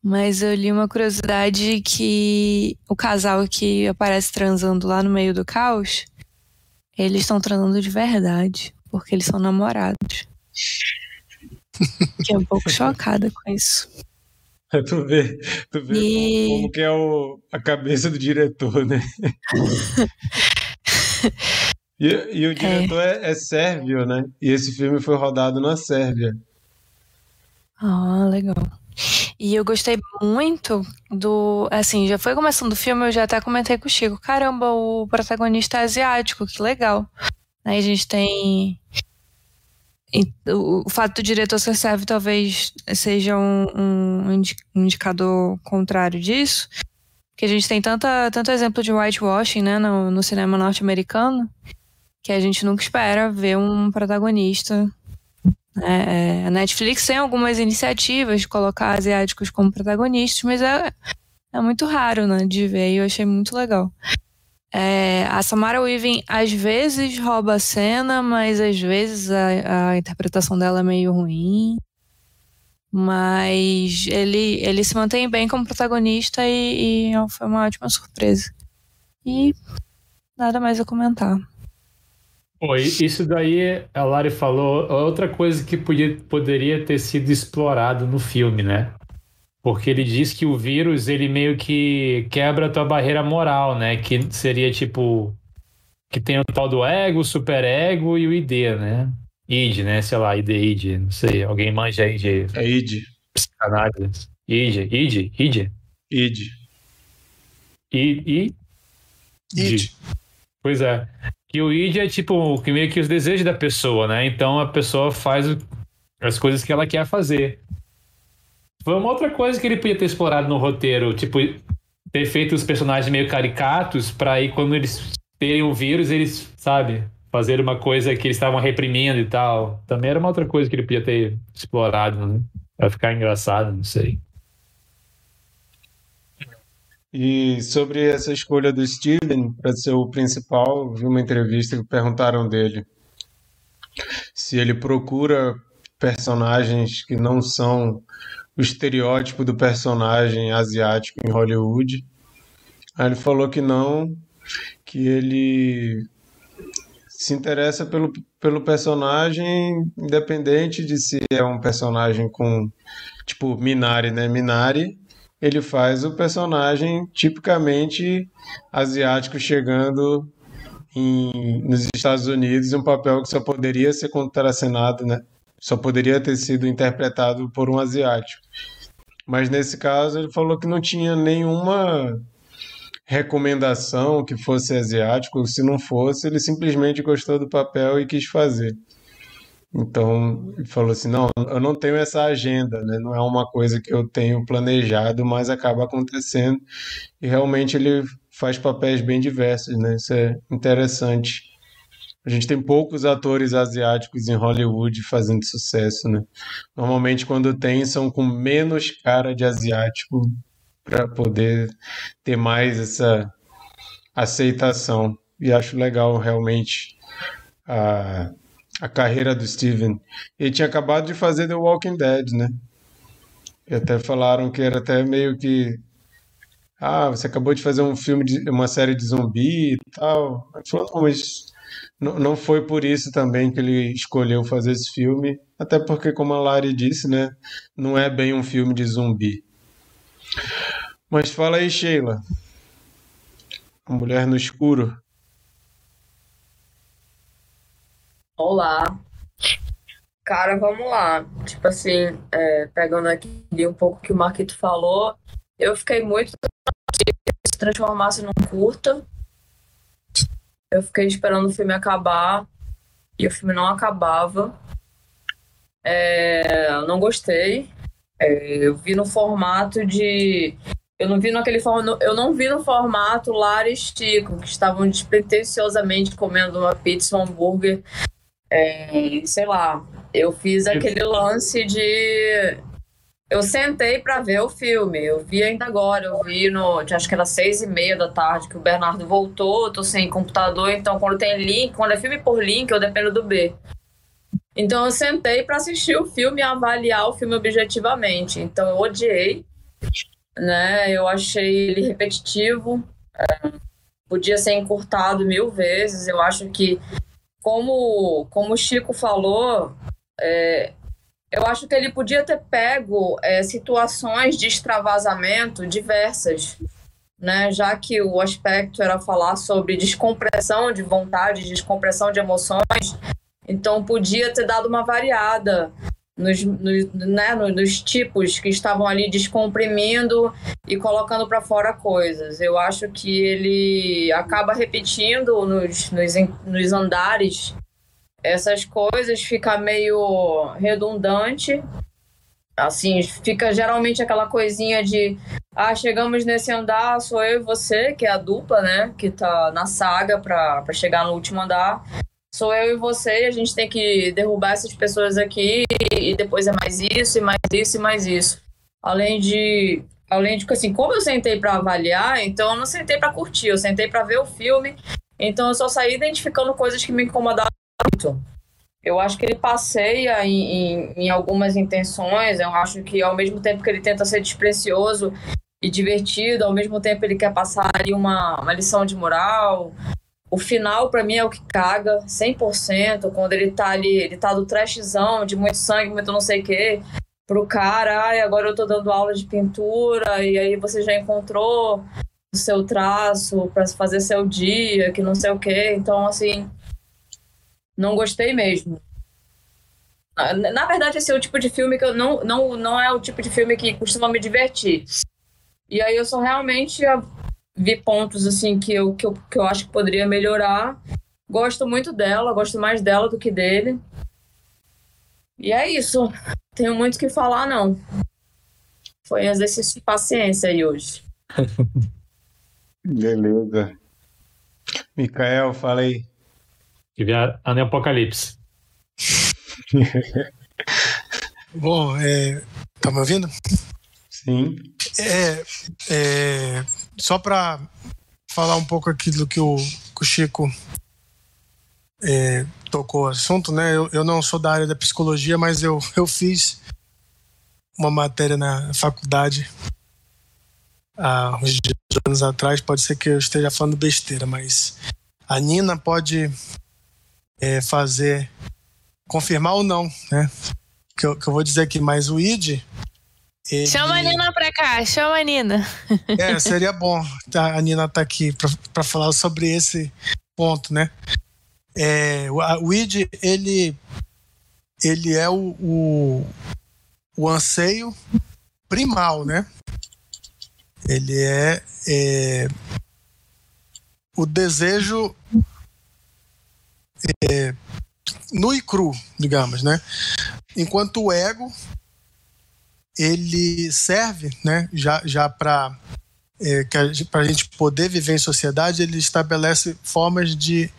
Mas eu li uma curiosidade que o casal que aparece transando lá no meio do caos, eles estão transando de verdade, porque eles são namorados. Fiquei um pouco chocada com isso. Tu vê, tu vê e... como, que é o, a cabeça do diretor, né? e, e, o diretor é. É, é sérvio, né? E esse filme foi rodado na Sérvia. Ah, legal. E eu gostei muito do. Assim, já foi começando o filme, eu já até comentei com o Chico. Caramba, o protagonista é asiático, que legal. Aí a gente tem o fato do diretor ser serve talvez seja um, um, indicador contrário disso, que a gente tem tanta, tanto exemplo de whitewashing né, no, no cinema norte-americano, que a gente nunca espera ver um protagonista. É, a Netflix tem algumas iniciativas de colocar asiáticos como protagonistas, mas é, é muito raro né, de ver e eu achei muito legal. É, a Samara Weaving às vezes rouba a cena, mas às vezes a, a interpretação dela é meio ruim. Mas ele, ele se mantém bem como protagonista e, e foi uma ótima surpresa. E nada mais a comentar. Pô, isso daí a Lari falou, outra coisa que podia, poderia ter sido explorado no filme, né? Porque ele diz que o vírus, ele meio que quebra a tua barreira moral, né? Que seria tipo. Que tem o tal do ego, superego e o ID, né? ID, né? Sei lá, ID, ID, não sei. Alguém manja de. É ID. Psicanálise. ID, ID, ID. ID. I, ID. Pois é. E o ID é tipo que meio que os desejos da pessoa, né? Então a pessoa faz as coisas que ela quer fazer. Foi uma outra coisa que ele podia ter explorado no roteiro, tipo, ter feito os personagens meio caricatos para aí quando eles terem o vírus, eles, sabe, fazer uma coisa que eles estavam reprimindo e tal. Também era uma outra coisa que ele podia ter explorado, né? Pra ficar engraçado, não sei. E sobre essa escolha do Steven para ser o principal, vi uma entrevista que perguntaram dele se ele procura personagens que não são o estereótipo do personagem asiático em Hollywood. Aí ele falou que não, que ele se interessa pelo, pelo personagem, independente de se é um personagem com, tipo, Minari, né? Minari, ele faz o personagem tipicamente asiático chegando em, nos Estados Unidos, um papel que só poderia ser contracenado, né? Só poderia ter sido interpretado por um asiático. Mas nesse caso ele falou que não tinha nenhuma recomendação que fosse asiático, se não fosse, ele simplesmente gostou do papel e quis fazer. Então, falou assim: não, eu não tenho essa agenda, né? não é uma coisa que eu tenho planejado, mas acaba acontecendo. E realmente ele faz papéis bem diversos, né? Isso é interessante. A gente tem poucos atores asiáticos em Hollywood fazendo sucesso, né? Normalmente, quando tem, são com menos cara de asiático para poder ter mais essa aceitação. E acho legal realmente a, a carreira do Steven. Ele tinha acabado de fazer The Walking Dead, né? E até falaram que era até meio que. Ah, você acabou de fazer um filme, de uma série de zumbi e tal. Ele falou, não, mas não, não foi por isso também que ele escolheu fazer esse filme. Até porque, como a Lari disse, né? Não é bem um filme de zumbi. Mas fala aí, Sheila. A mulher no escuro. Olá. Cara, vamos lá. Tipo assim, é, pegando aqui um pouco que o Marquito falou, eu fiquei muito se transformasse num curta. Eu fiquei esperando o filme acabar e o filme não acabava. É, não gostei. É, eu vi no formato de. Eu não vi naquele eu não vi no formato Lara e Chico, que estavam despretensiosamente comendo uma pizza, um hambúrguer. É, sei lá. Eu fiz aquele lance de. Eu sentei para ver o filme. Eu vi ainda agora. Eu vi no. Acho que era seis e meia da tarde que o Bernardo voltou. Tô sem computador, então quando tem link, quando é filme por link, eu dependo do B. Então eu sentei para assistir o filme e avaliar o filme objetivamente. Então eu odiei, né? Eu achei ele repetitivo, é, podia ser encurtado mil vezes. Eu acho que, como, como o Chico falou, é, eu acho que ele podia ter pego é, situações de extravasamento diversas. Né, já que o aspecto era falar sobre descompressão de vontade, descompressão de emoções, então podia ter dado uma variada nos, nos, né, nos tipos que estavam ali descomprimindo e colocando para fora coisas. Eu acho que ele acaba repetindo nos, nos, nos andares essas coisas, fica meio redundante. Assim, fica geralmente aquela coisinha de ah, chegamos nesse andar, sou eu e você, que é a dupla, né? Que tá na saga para chegar no último andar sou eu e você, a gente tem que derrubar essas pessoas aqui e depois é mais isso, e mais isso, e mais isso. Além de, além de assim, como eu sentei para avaliar, então eu não sentei para curtir, eu sentei para ver o filme, então eu só saí identificando coisas que me incomodaram muito. Eu acho que ele passeia em, em, em algumas intenções, eu acho que ao mesmo tempo que ele tenta ser desprecioso e divertido, ao mesmo tempo ele quer passar ali uma, uma lição de moral, o final, para mim, é o que caga 100%. Quando ele tá ali, ele tá do trashzão, de muito sangue, muito não sei o quê, pro cara, ai, agora eu tô dando aula de pintura, e aí você já encontrou o seu traço para fazer seu dia, que não sei o quê. Então, assim, não gostei mesmo. Na verdade, esse é o tipo de filme que eu não, não, não é o tipo de filme que costuma me divertir. E aí eu sou realmente vi pontos assim que eu, que eu, que eu acho que poderia melhorar. Gosto muito dela, gosto mais dela do que dele. E é isso. Tenho muito o que falar, não. Foi um exercício de paciência aí hoje. Beleza. Micael, fala aí. Tive a Anel Apocalipse. Bom, é... tá me ouvindo? Sim. É, é, só para falar um pouco aqui do que o, que o Chico é, tocou o assunto, né? Eu, eu não sou da área da psicologia, mas eu, eu fiz uma matéria na faculdade há uns anos atrás. Pode ser que eu esteja falando besteira, mas a Nina pode é, fazer, confirmar ou não, né? Que eu, que eu vou dizer aqui, mas o ID. Ele... Chama a Nina pra cá, chama a Nina. É, seria bom tá, a Nina tá aqui para falar sobre esse ponto, né? É, o ID, ele, ele é o, o, o anseio primal, né? Ele é, é o desejo é, nu e cru, digamos, né? Enquanto o ego ele serve, né, já, já para é, a gente poder viver em sociedade, ele estabelece formas de,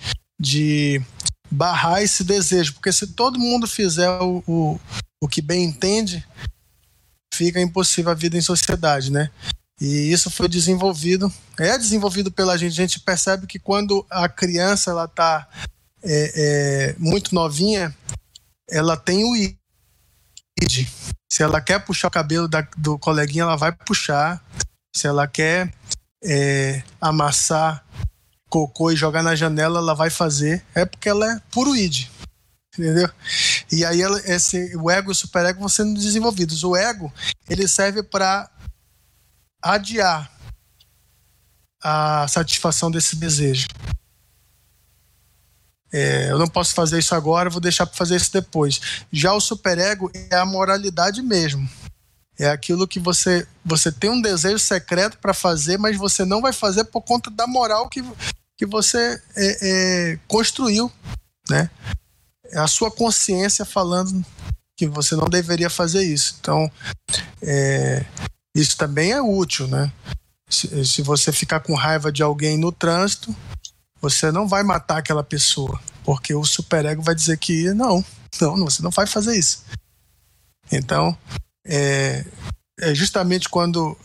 de barrar esse desejo, porque se todo mundo fizer o, o, o que bem entende, fica impossível a vida em sociedade, né? E isso foi desenvolvido, é desenvolvido pela gente. A gente percebe que quando a criança ela está é, é, muito novinha, ela tem o id. Se ela quer puxar o cabelo da, do coleguinha, ela vai puxar. Se ela quer é, amassar cocô e jogar na janela, ela vai fazer. É porque ela é puro id. Entendeu? E aí ela, esse, o ego e o superego vão sendo desenvolvidos. O ego ele serve para adiar a satisfação desse desejo. É, eu não posso fazer isso agora, vou deixar para fazer isso depois. Já o superego é a moralidade mesmo. É aquilo que você você tem um desejo secreto para fazer, mas você não vai fazer por conta da moral que, que você é, é, construiu, né? É a sua consciência falando que você não deveria fazer isso. Então, é, isso também é útil, né? Se, se você ficar com raiva de alguém no trânsito, você não vai matar aquela pessoa, porque o superego vai dizer que não, não, você não vai fazer isso. Então, é, é justamente quando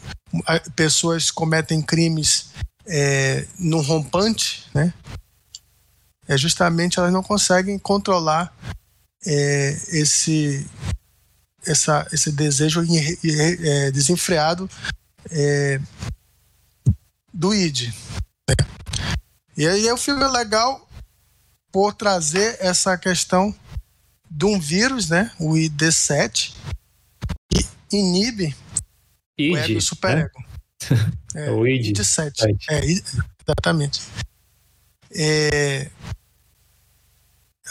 pessoas cometem crimes é, no rompante, né? É justamente elas não conseguem controlar é, esse essa, esse desejo é, desenfreado é, do id. Né? E aí o filme é legal por trazer essa questão de um vírus, né? O ID7, que inibe ID, o ego superego. Né? É, o ID. ID7. É, exatamente. É,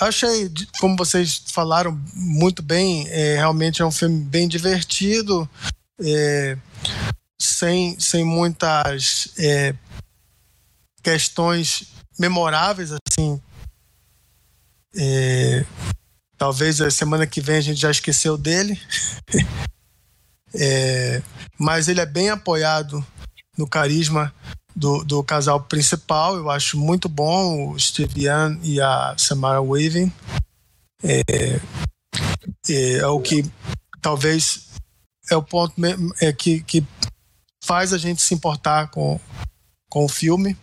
achei, como vocês falaram muito bem, é, realmente é um filme bem divertido, é, sem, sem muitas é, questões memoráveis, assim. É, talvez a semana que vem a gente já esqueceu dele. é, mas ele é bem apoiado no carisma do, do casal principal. Eu acho muito bom o Steve Young e a Samara Weaving. É, é, é, o que talvez é o ponto é que, que faz a gente se importar com, com o filme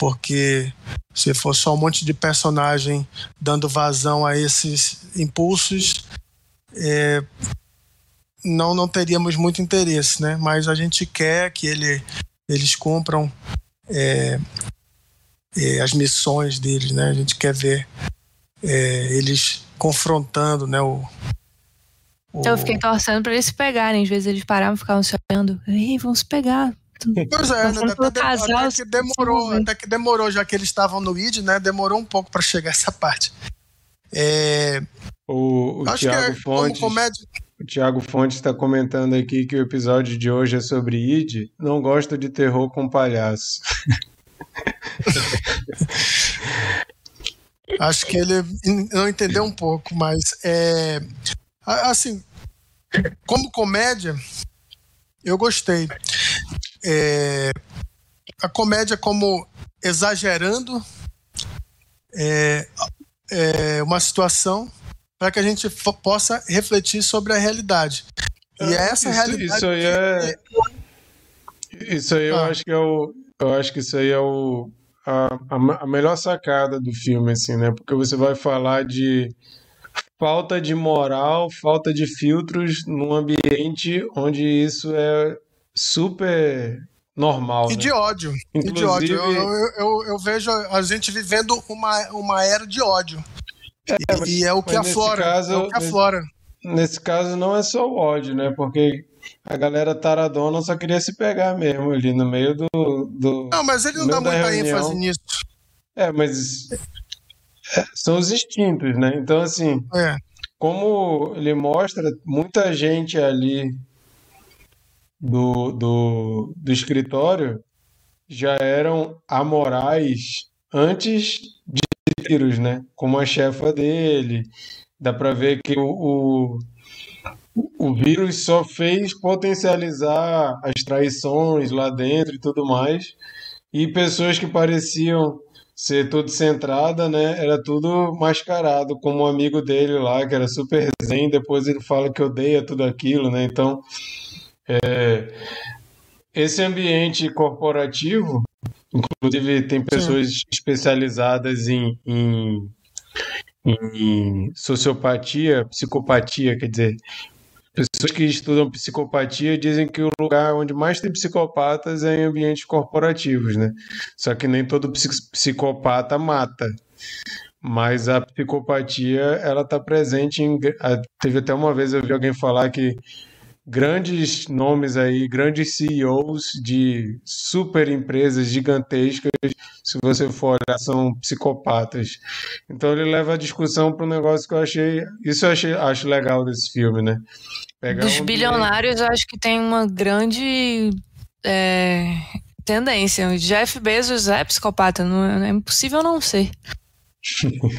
porque se for só um monte de personagem dando vazão a esses impulsos, é, não não teríamos muito interesse, né? Mas a gente quer que ele, eles cumpram é, é, as missões deles, né? A gente quer ver é, eles confrontando, né? O, o... Eu fiquei torcendo para eles se pegarem, às vezes eles paravam e ficavam se olhando. Ei, vamos se Pois é, né? até, casal, até, que demorou, até que demorou, já que eles estavam no id, né? Demorou um pouco para chegar essa parte. É... O, o Thiago é, Fontes. Comédia... O Thiago Fontes está comentando aqui que o episódio de hoje é sobre id. Não gosto de terror com palhaço. Acho que ele não entendeu um pouco, mas é assim, como comédia, eu gostei é, a comédia como exagerando é, é uma situação para que a gente possa refletir sobre a realidade. E é essa isso, realidade. Isso aí é. Isso aí eu ah. acho que é o. Eu acho que isso aí é o. A, a, a melhor sacada do filme, assim, né? Porque você vai falar de falta de moral, falta de filtros num ambiente onde isso é super normal. E né? de ódio. Inclusive... E de ódio. Eu, eu, eu, eu, vejo a gente vivendo uma, uma era de ódio. É, e, e, é o que aflora. Caso, é o que aflora. Nesse, nesse caso não é só o ódio, né? Porque a galera taradona só queria se pegar mesmo ali no meio do. do não, mas ele não dá muita reunião. ênfase nisso. É, mas é, são os instintos, né? Então, assim, é. como ele mostra, muita gente ali do, do, do escritório já eram amorais antes de vírus, né? Como a chefa dele. Dá para ver que o, o, o vírus só fez potencializar as traições lá dentro e tudo mais. E pessoas que pareciam ser tudo centrada, né? Era tudo mascarado, como um amigo dele lá, que era super zen, depois ele fala que odeia tudo aquilo, né? Então, é, esse ambiente corporativo, inclusive tem pessoas Sim. especializadas em, em, em sociopatia, psicopatia, quer dizer, Pessoas que estudam psicopatia dizem que o lugar onde mais tem psicopatas é em ambientes corporativos, né? Só que nem todo psicopata mata. Mas a psicopatia, ela está presente em. Teve até uma vez eu vi alguém falar que grandes nomes aí, grandes CEOs de super empresas gigantescas, se você for olhar, são psicopatas. Então ele leva a discussão para um negócio que eu achei, isso eu achei, acho legal desse filme, né? Pegar Dos um bilionários, eu acho que tem uma grande é, tendência. O Jeff Bezos é psicopata, não é, é impossível não ser.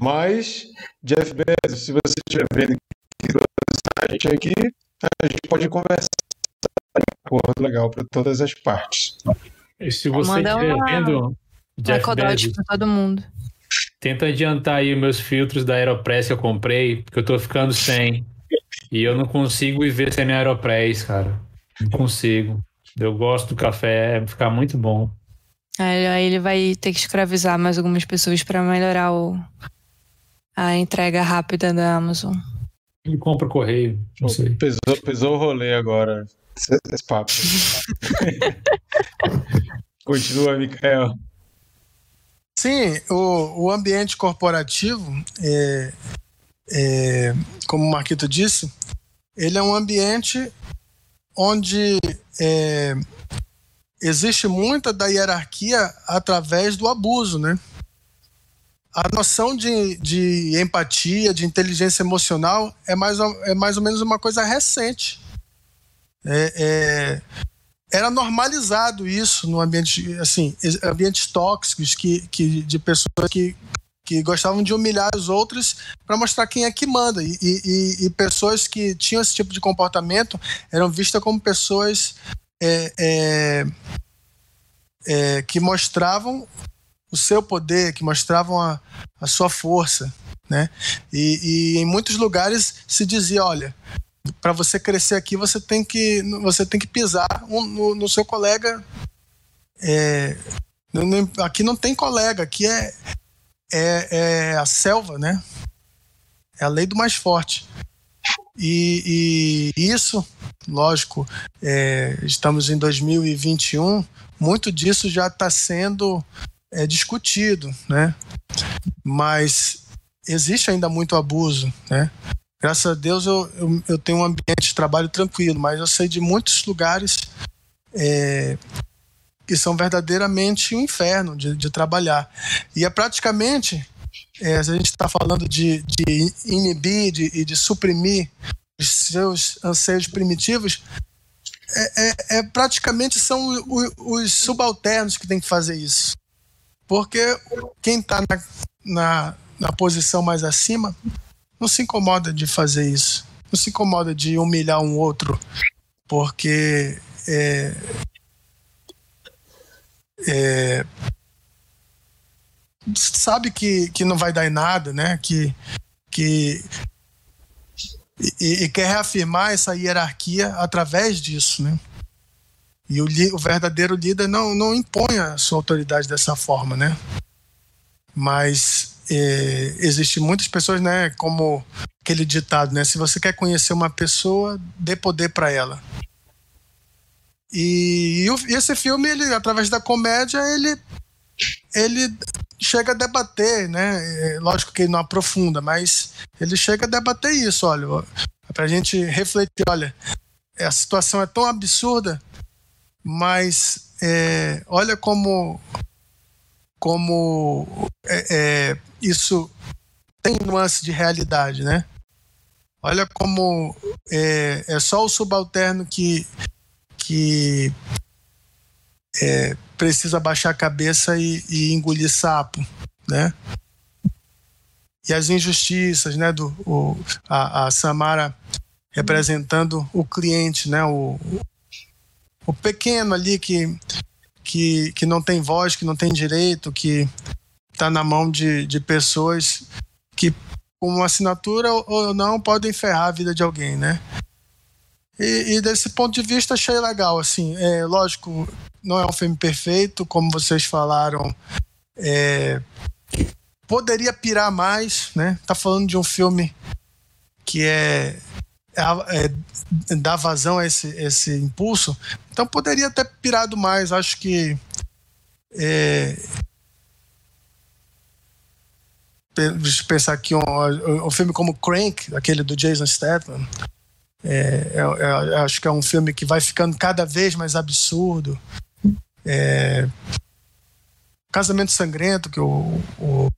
Mas, Jeff Bezos, se você estiver vendo a gente aqui, a gente pode conversar acordo legal para todas as partes. E se você estiver uma... vendo Jeff Bezos, para todo mundo. Tenta adiantar aí meus filtros da Aeropress que eu comprei, porque eu tô ficando sem. E eu não consigo viver sem minha Aeropress, cara. Não consigo. Eu gosto do café, ficar muito bom. Aí ele vai ter que escravizar mais algumas pessoas para melhorar o... a entrega rápida da Amazon. Ele compra correio, não sei. Pesou, pesou o rolê agora, esse papo. Continua, Mikael. Sim, o, o ambiente corporativo, é, é, como o Marquito disse, ele é um ambiente onde é, existe muita da hierarquia através do abuso, né? A noção de, de empatia, de inteligência emocional é mais, é mais ou menos uma coisa recente. É, é, era normalizado isso no ambiente, assim, ambientes tóxicos que, que, de pessoas que, que gostavam de humilhar os outros para mostrar quem é que manda. E, e, e, pessoas que tinham esse tipo de comportamento eram vistas como pessoas é, é, é que mostravam o seu poder, que mostravam a, a sua força, né? E, e em muitos lugares se dizia, olha, para você crescer aqui você tem que você tem que pisar no, no, seu colega. É, aqui não tem colega, aqui é, é, é, a selva, né? É a lei do mais forte. E, e isso, lógico, é, estamos em 2021, muito disso já está sendo é discutido, né? Mas existe ainda muito abuso, né? Graças a Deus eu, eu, eu tenho um ambiente de trabalho tranquilo, mas eu sei de muitos lugares é, que são verdadeiramente um inferno de, de trabalhar. E é praticamente, é, se a gente está falando de, de inibir e de, de suprimir os seus anseios primitivos, é, é, é, praticamente são os, os subalternos que têm que fazer isso. Porque quem está na, na, na posição mais acima não se incomoda de fazer isso. Não se incomoda de humilhar um outro. Porque é, é, sabe que, que não vai dar em nada, né? Que, que e, e, quer reafirmar essa hierarquia através disso, né? E o, o verdadeiro líder não, não impõe a sua autoridade dessa forma, né? Mas é, existe muitas pessoas, né? Como aquele ditado, né? Se você quer conhecer uma pessoa, dê poder para ela. E, e, esse filme, ele, através da comédia, ele ele chega a debater, né? É, lógico que ele não aprofunda, mas ele chega a debater isso, olha, para a gente refletir, olha, a situação é tão absurda, mas é, olha como como é, é, isso tem nuance de realidade, né? Olha como é, é só o subalterno que, que é, precisa baixar a cabeça e, e, engolir sapo, né? E as injustiças, né? Do, o, a, a Samara representando o cliente, né? O, o pequeno ali que, que, que não tem voz, que não tem direito, que está na mão de, de pessoas que com uma assinatura ou não podem ferrar a vida de alguém, né? E, e, desse ponto de vista achei legal, assim, é lógico, não é um filme perfeito, como vocês falaram, é, poderia pirar mais, né? Tá falando de um filme que é, é, é dá vazão a esse, esse impulso, então poderia ter pirado mais, acho que é, pensar aqui um, um filme como Crank, aquele do Jason Statham, é, é, é, acho que é um filme que vai ficando cada vez mais absurdo. É, Casamento Sangrento, que o, o,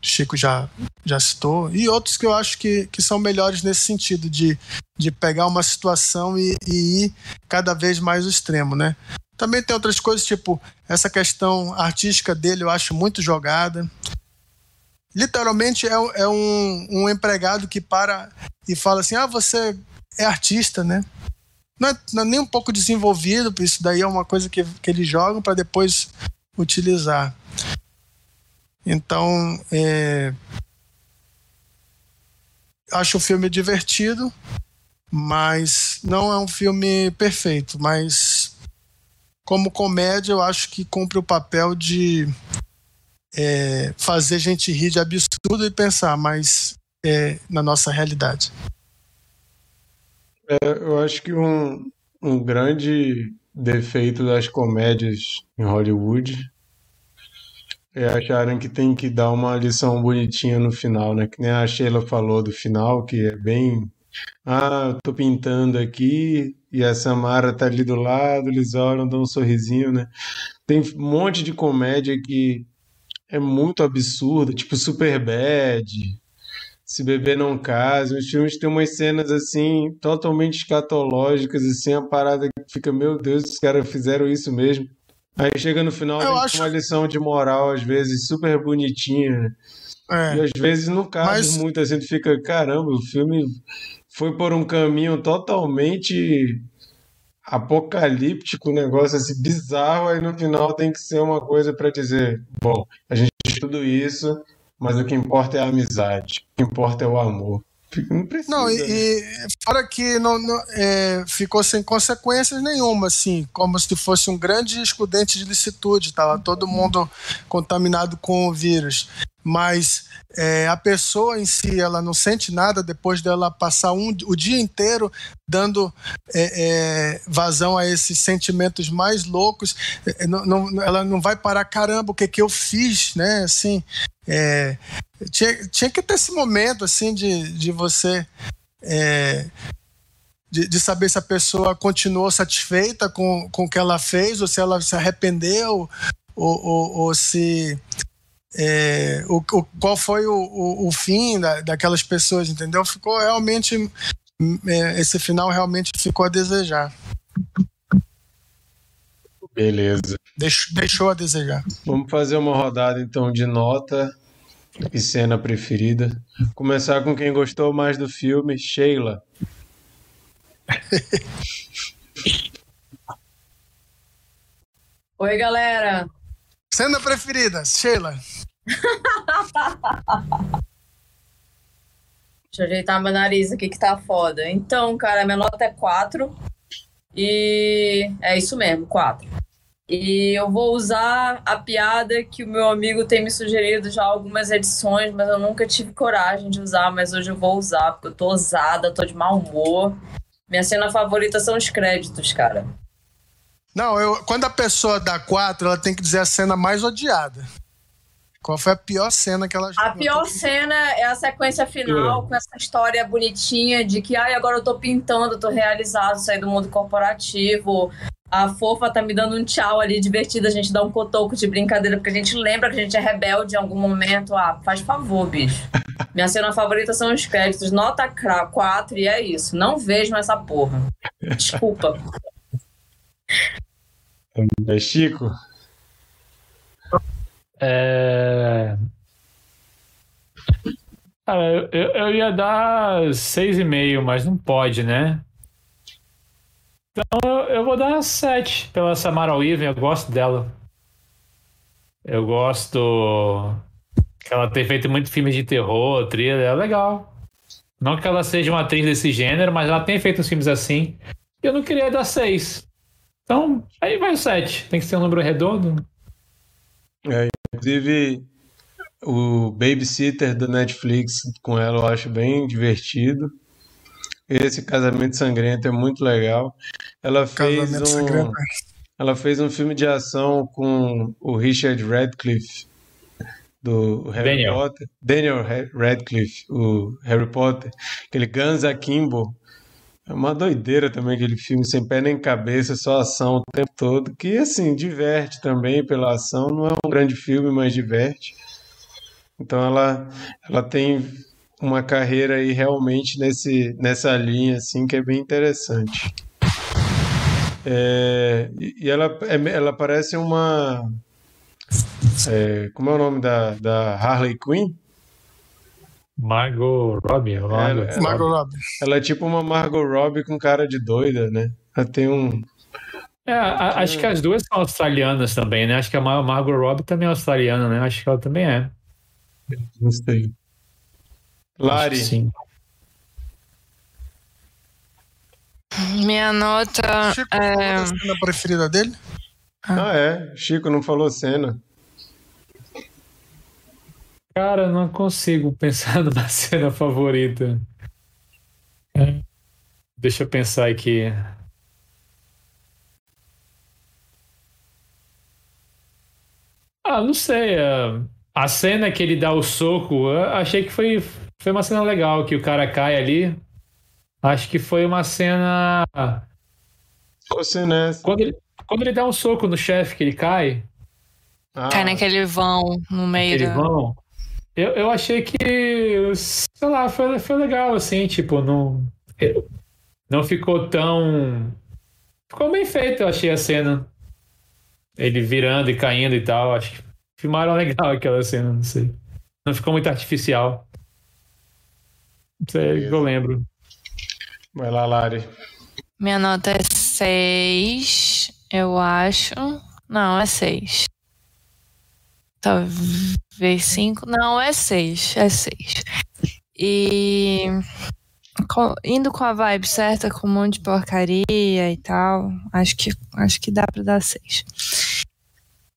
Chico já, já citou, e outros que eu acho que, que são melhores nesse sentido, de, de pegar uma situação e, e ir cada vez mais ao extremo, né? Também tem outras coisas, tipo, essa questão artística dele eu acho muito jogada literalmente é, é um, um, empregado que para e fala assim: ah, você é artista, né? Não é, não é nem um pouco desenvolvido, isso daí é uma coisa que, que eles jogam para depois utilizar. Então, é, acho o filme divertido, mas não é um filme perfeito. Mas, como comédia, eu acho que cumpre o papel de é, fazer gente rir de absurdo e pensar mais é, na nossa realidade. É, eu acho que um, um grande defeito das comédias em Hollywood é acharem que tem que dar uma lição bonitinha no final, né? Que nem a Sheila falou do final, que é bem. Ah, eu tô pintando aqui e a Samara tá ali do lado, eles olham, dão um sorrisinho, né? Tem um monte de comédia que é muito absurdo, tipo Super Bad, Se Beber Não Case. Os filmes têm umas cenas assim, totalmente escatológicas, assim, a parada que fica, meu Deus, os caras fizeram isso mesmo. Aí chega no final, tem acho... uma lição de moral, às vezes, super bonitinha. É. E às vezes não cabe Mas... muito, assim, tu fica, caramba, o filme foi por um caminho totalmente apocalíptico, um negócio assim bizarro, aí no final tem que ser uma coisa para dizer, bom, a gente fez tudo isso, mas o que importa é a amizade, o que importa é o amor. Não precisa. Não, e, né? e fora que não, não é, ficou sem consequências nenhuma, assim, como se fosse um grande excludente de licitude, tava todo mundo contaminado com o vírus. Mas é, a pessoa em si ela não sente nada depois dela passar um, o dia inteiro dando é, é, vazão a esses sentimentos mais loucos é, não, não, ela não vai parar caramba o que que eu fiz né assim é, tinha, tinha que ter esse momento assim de, de você é, de, de, saber se a pessoa continuou satisfeita com, com o que ela fez ou se ela se arrependeu ou, ou, ou se é, o, o, qual foi o, o, o fim da, daquelas pessoas, entendeu? Ficou realmente. É, esse final realmente ficou a desejar. Beleza. Deixou, deixou a desejar. Vamos fazer uma rodada então de nota e cena preferida. Começar com quem gostou mais do filme, Sheila. Oi, galera. Cena preferida, Sheila. Deixa eu ajeitar meu nariz aqui que tá foda. Então, cara, minha nota é 4. E é isso mesmo, 4. E eu vou usar a piada que o meu amigo tem me sugerido já algumas edições, mas eu nunca tive coragem de usar, mas hoje eu vou usar, porque eu tô ousada, tô de mau humor. Minha cena favorita são os créditos, cara. Não, eu, quando a pessoa dá 4, ela tem que dizer a cena mais odiada. Qual foi a pior cena que ela A pior cena é a sequência final, com essa história bonitinha de que, ai, agora eu tô pintando, tô realizado, saí do mundo corporativo. A fofa tá me dando um tchau ali, divertido, a gente dá um cotoco de brincadeira, porque a gente lembra que a gente é rebelde em algum momento. Ah, faz favor, bicho. Minha cena favorita são os créditos, nota 4, e é isso. Não vejo essa porra. Desculpa. É Chico? É... Cara, eu, eu ia dar seis e meio, mas não pode, né? Então eu vou dar sete pela Samara Weaving, eu gosto dela. Eu gosto que ela tem feito muito filmes de terror, thriller, é legal. Não que ela seja uma atriz desse gênero, mas ela tem feito uns filmes assim. Eu não queria dar seis. Então, aí vai o sete. Tem que ser um número redondo. É, inclusive, o Babysitter do Netflix com ela eu acho bem divertido. Esse Casamento Sangrento é muito legal. Ela fez Casamento um, Sangrento. ela fez um filme de ação com o Richard Radcliffe do Harry Daniel. Potter. Daniel Ra- Radcliffe, o Harry Potter. Aquele Guns Akimbo. É uma doideira também aquele filme, sem pé nem cabeça, só ação o tempo todo. Que, assim, diverte também pela ação. Não é um grande filme, mas diverte. Então ela, ela tem uma carreira aí realmente nesse, nessa linha, assim, que é bem interessante. É, e ela, é- ela parece uma. é, como é o nome da, da Harley Quinn? Margot Robbie. Margot. É, Margot Robbie. Ela é tipo uma Margot Robbie com cara de doida, né? Ela tem um. É, a- acho que as duas são australianas também, né? Acho que a Mar- Margot Robbie também é australiana, né? Acho que ela também é. Não sei. Lari, Sim. Minha nota Chico, é. qual é a cena preferida dele? ah é, Chico não falou cena. Cara, não consigo pensar numa cena favorita. É. Deixa eu pensar aqui. Ah, não sei. é, A cena que ele dá o soco, eu achei que foi, foi uma cena legal, que o cara cai ali. Acho que foi uma cena. Você nessa. Quando ele, quando ele dá um soco no chefe, que ele cai, Ah, Cai naquele vão no meio da. vão. Eu, eu achei que, sei lá, foi, foi legal, assim, tipo, não, não ficou tão. Ficou bem feito, eu achei a cena. Ele virando e caindo e tal. Acho que filmaram legal aquela cena, não sei. Não ficou muito artificial. Não sei, o que eu lembro. Vai lá, Lari. Minha nota é 6, eu acho. Não, é 6. Talvez 5. Não, é 6. É 6. E. indo com a vibe certa, com um monte de porcaria e tal, acho que, acho que dá pra dar 6.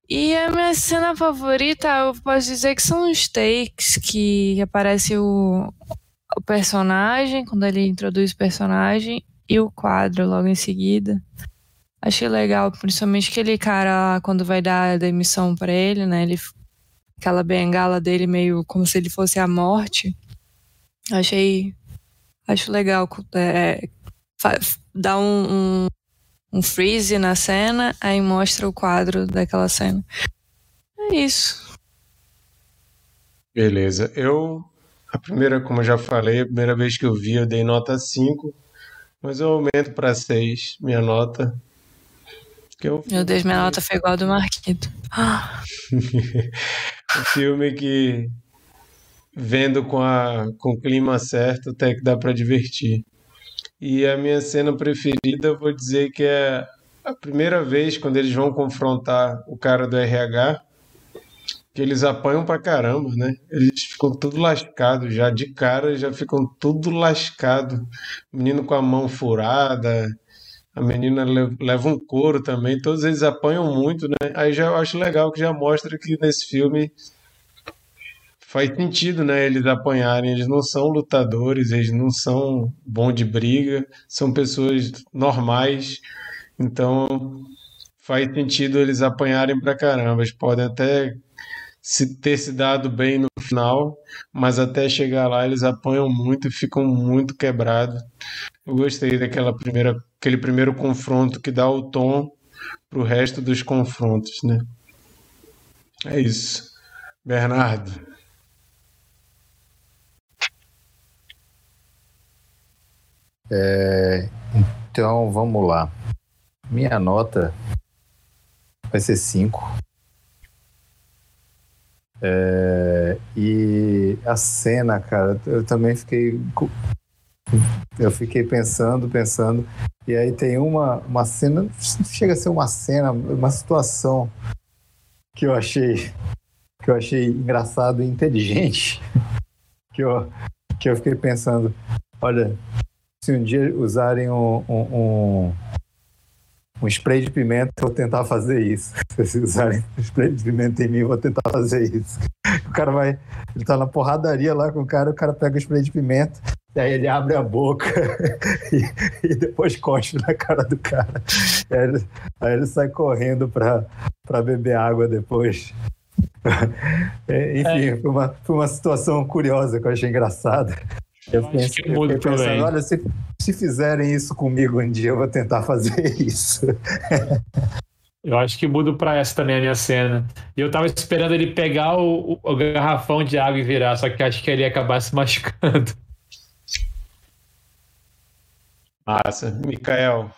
E a minha cena favorita, eu posso dizer que são os takes que aparece o, o personagem, quando ele introduz o personagem, e o quadro logo em seguida. Achei legal, principalmente aquele cara lá, quando vai dar a demissão pra ele, né? Ele, aquela bengala dele meio como se ele fosse a morte. Achei. Acho legal. É, dá um, um, um freeze na cena, aí mostra o quadro daquela cena. É isso. Beleza. Eu, a primeira, como eu já falei, a primeira vez que eu vi, eu dei nota 5, mas eu aumento para 6, minha nota. Que um Meu Deus, minha nota foi igual a do Marquito. Um filme que, vendo com, a, com o clima certo, até que dá para divertir. E a minha cena preferida, eu vou dizer que é a primeira vez quando eles vão confrontar o cara do RH, que eles apanham pra caramba, né? Eles ficam tudo lascados já, de cara já ficam tudo lascado. O menino com a mão furada, a menina le- leva um couro também, todos eles apanham muito, né? Aí já eu acho legal que já mostra que nesse filme faz sentido, né? Eles apanharem, eles não são lutadores, eles não são bom de briga, são pessoas normais, então faz sentido eles apanharem pra caramba. Eles podem até se ter se dado bem no final, mas até chegar lá eles apanham muito e ficam muito quebrados. Eu gostei daquela primeira, aquele primeiro confronto que dá o tom pro resto dos confrontos, né? É isso. Bernardo. É, então, vamos lá. Minha nota vai ser 5. É, e a cena, cara, eu também fiquei. Eu fiquei pensando, pensando. E aí tem uma, uma cena, chega a ser uma cena, uma situação que eu achei que eu achei engraçado e inteligente. Que eu, que eu fiquei pensando, olha, se um dia usarem um, um, um um spray de pimenta, eu vou tentar fazer isso. Se usarem um spray de pimenta em mim, eu vou tentar fazer isso. O cara vai, ele tá na porradaria lá com o cara, o cara pega o spray de pimenta, aí ele abre a boca e, e depois cospe na cara do cara. Aí ele, aí ele sai correndo para beber água depois. Enfim, é. foi, uma, foi uma situação curiosa que eu achei engraçada. Eu, penso, eu fiquei pensando, olha, se, se fizerem isso comigo um dia, eu vou tentar fazer isso. Eu acho que mudo para essa também a minha cena. E eu tava esperando ele pegar o, o, o, garrafão de água e virar, só que acho que ele ia acabar se machucando. Massa. Mikael.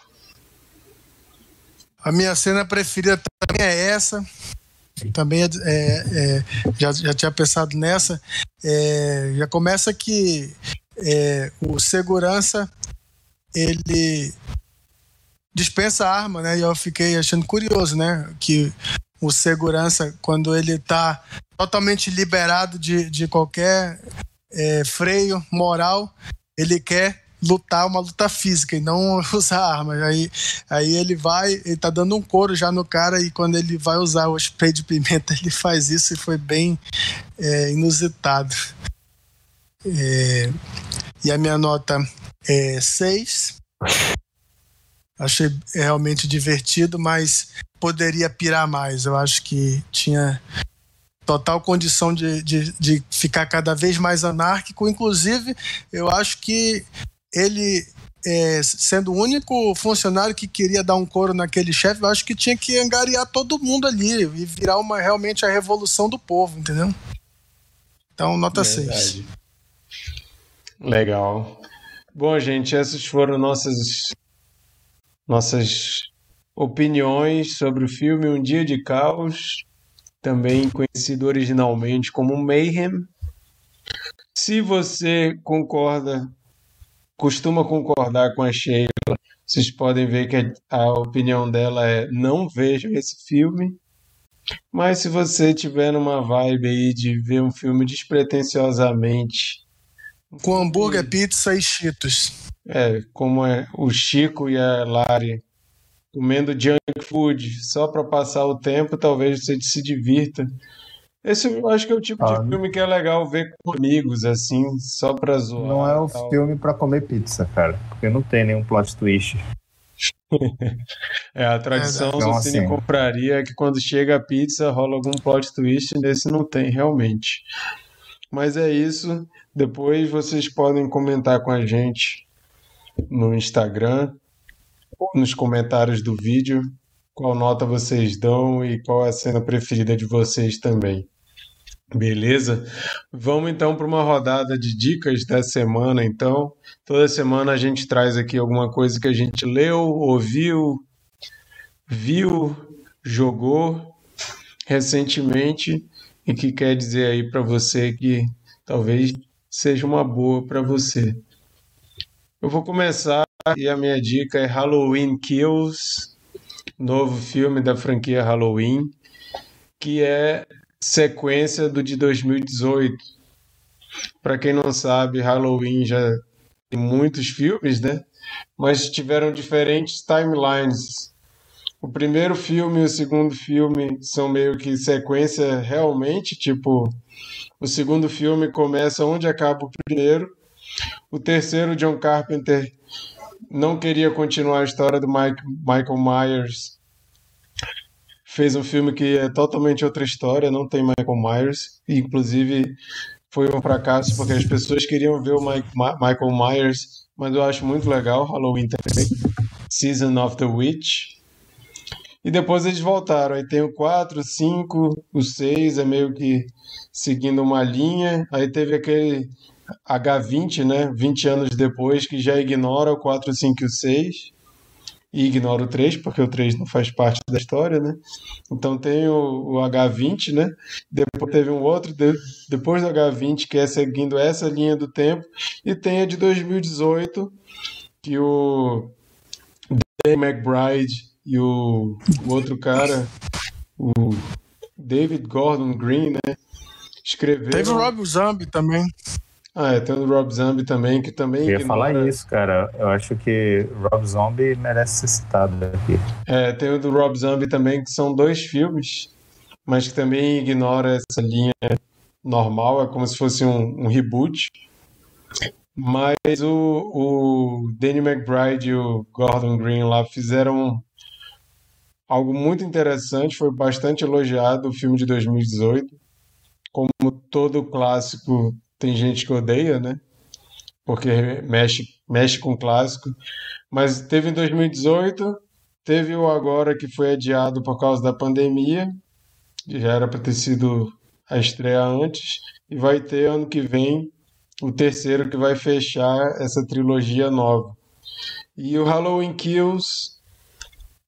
A minha cena preferida também é essa. Também é, é, é já, já tinha pensado nessa. É, já começa que o segurança ele dispensa a arma, né? E eu fiquei achando curioso, né? Que o segurança, quando ele está totalmente liberado de, de qualquer é, freio moral, ele quer lutar uma luta física e não usar arma. Aí, aí ele vai, ele tá dando um couro já no cara e quando ele vai usar o spray de pimenta, ele faz isso e foi bem é, inusitado. É, e a minha nota é 6. Achei realmente divertido, mas poderia pirar mais. Eu acho que tinha total condição de, de, de ficar cada vez mais anárquico. Inclusive, eu acho que ele é, sendo o único funcionário que queria dar um coro naquele chefe, eu acho que tinha que angariar todo mundo ali e virar uma realmente a revolução do povo, entendeu? Então, nota 6. Legal. Bom, gente, essas foram nossas nossas opiniões sobre o filme Um Dia de Caos, também conhecido originalmente como Mayhem. Se você concorda costuma concordar com a Sheila. Vocês podem ver que a opinião dela é não vejam esse filme. Mas se você tiver numa vibe aí de ver um filme despretensiosamente. Com hambúrguer, pizza e cheetos. É, como é o Chico e a Lari comendo junk food só para passar o tempo, talvez você se divirta esse eu acho que é o tipo ah, de filme que é legal ver com amigos, assim, só pra zoar. Não é um tal. filme pra comer pizza, cara, porque não tem nenhum plot twist. é, a tradição é, então, do Cine assim, Compraria é que quando chega a pizza rola algum plot twist, nesse não tem realmente. Mas é isso. Depois vocês podem comentar com a gente no Instagram, nos comentários do vídeo, qual nota vocês dão e qual é a cena preferida de vocês também. Beleza? Vamos então para uma rodada de dicas da semana. Então, toda semana a gente traz aqui alguma coisa que a gente leu, ouviu, viu, jogou recentemente e que quer dizer aí para você que talvez seja uma boa para você. Eu vou começar e a minha dica é Halloween Kills, novo filme da franquia Halloween, que é sequência do de 2018. Para quem não sabe, Halloween já tem muitos filmes, né? Mas tiveram diferentes timelines. O primeiro filme e o segundo filme são meio que sequência realmente, tipo, o segundo filme começa onde acaba o primeiro. O terceiro, John Carpenter não queria continuar a história do Mike, Michael Myers fez um filme que é totalmente outra história, não tem Michael Myers, e inclusive foi um fracasso porque as pessoas queriam ver o Mike, Ma Michael Myers, mas eu acho muito legal Halloween também. Season of the Witch. E depois eles voltaram. Aí tem o 4, 5, o 6, é meio que seguindo uma linha. Aí teve aquele H20, né? 20 anos depois, que já ignora o 4, 5 e o 6 e ignora o 3, porque o 3 não faz parte da história, né? Então tem o, o H20, né? Depois teve um outro, de, depois do H20, que é seguindo essa linha do tempo, e tem a de 2018, que o Danny McBride e o, o outro cara, o David Gordon Green, né? Escreveram... Teve o Rob Zombie também. Ah, é, tem o Rob Zombie também, que também. Eu ia falar isso, cara. Eu acho que Rob Zombie merece ser citado aqui. É, tem o do Rob Zombie também, que são dois filmes, mas que também ignora essa linha normal, é como se fosse um, um reboot. Mas o, o Danny McBride e o Gordon Green lá fizeram algo muito interessante, foi bastante elogiado o filme de 2018. Como todo clássico tem gente que odeia, né? Porque mexe, mexe com o clássico. Mas teve em 2018, teve o agora que foi adiado por causa da pandemia, já era para ter sido a estreia antes, e vai ter ano que vem o terceiro que vai fechar essa trilogia nova. E o Halloween Kills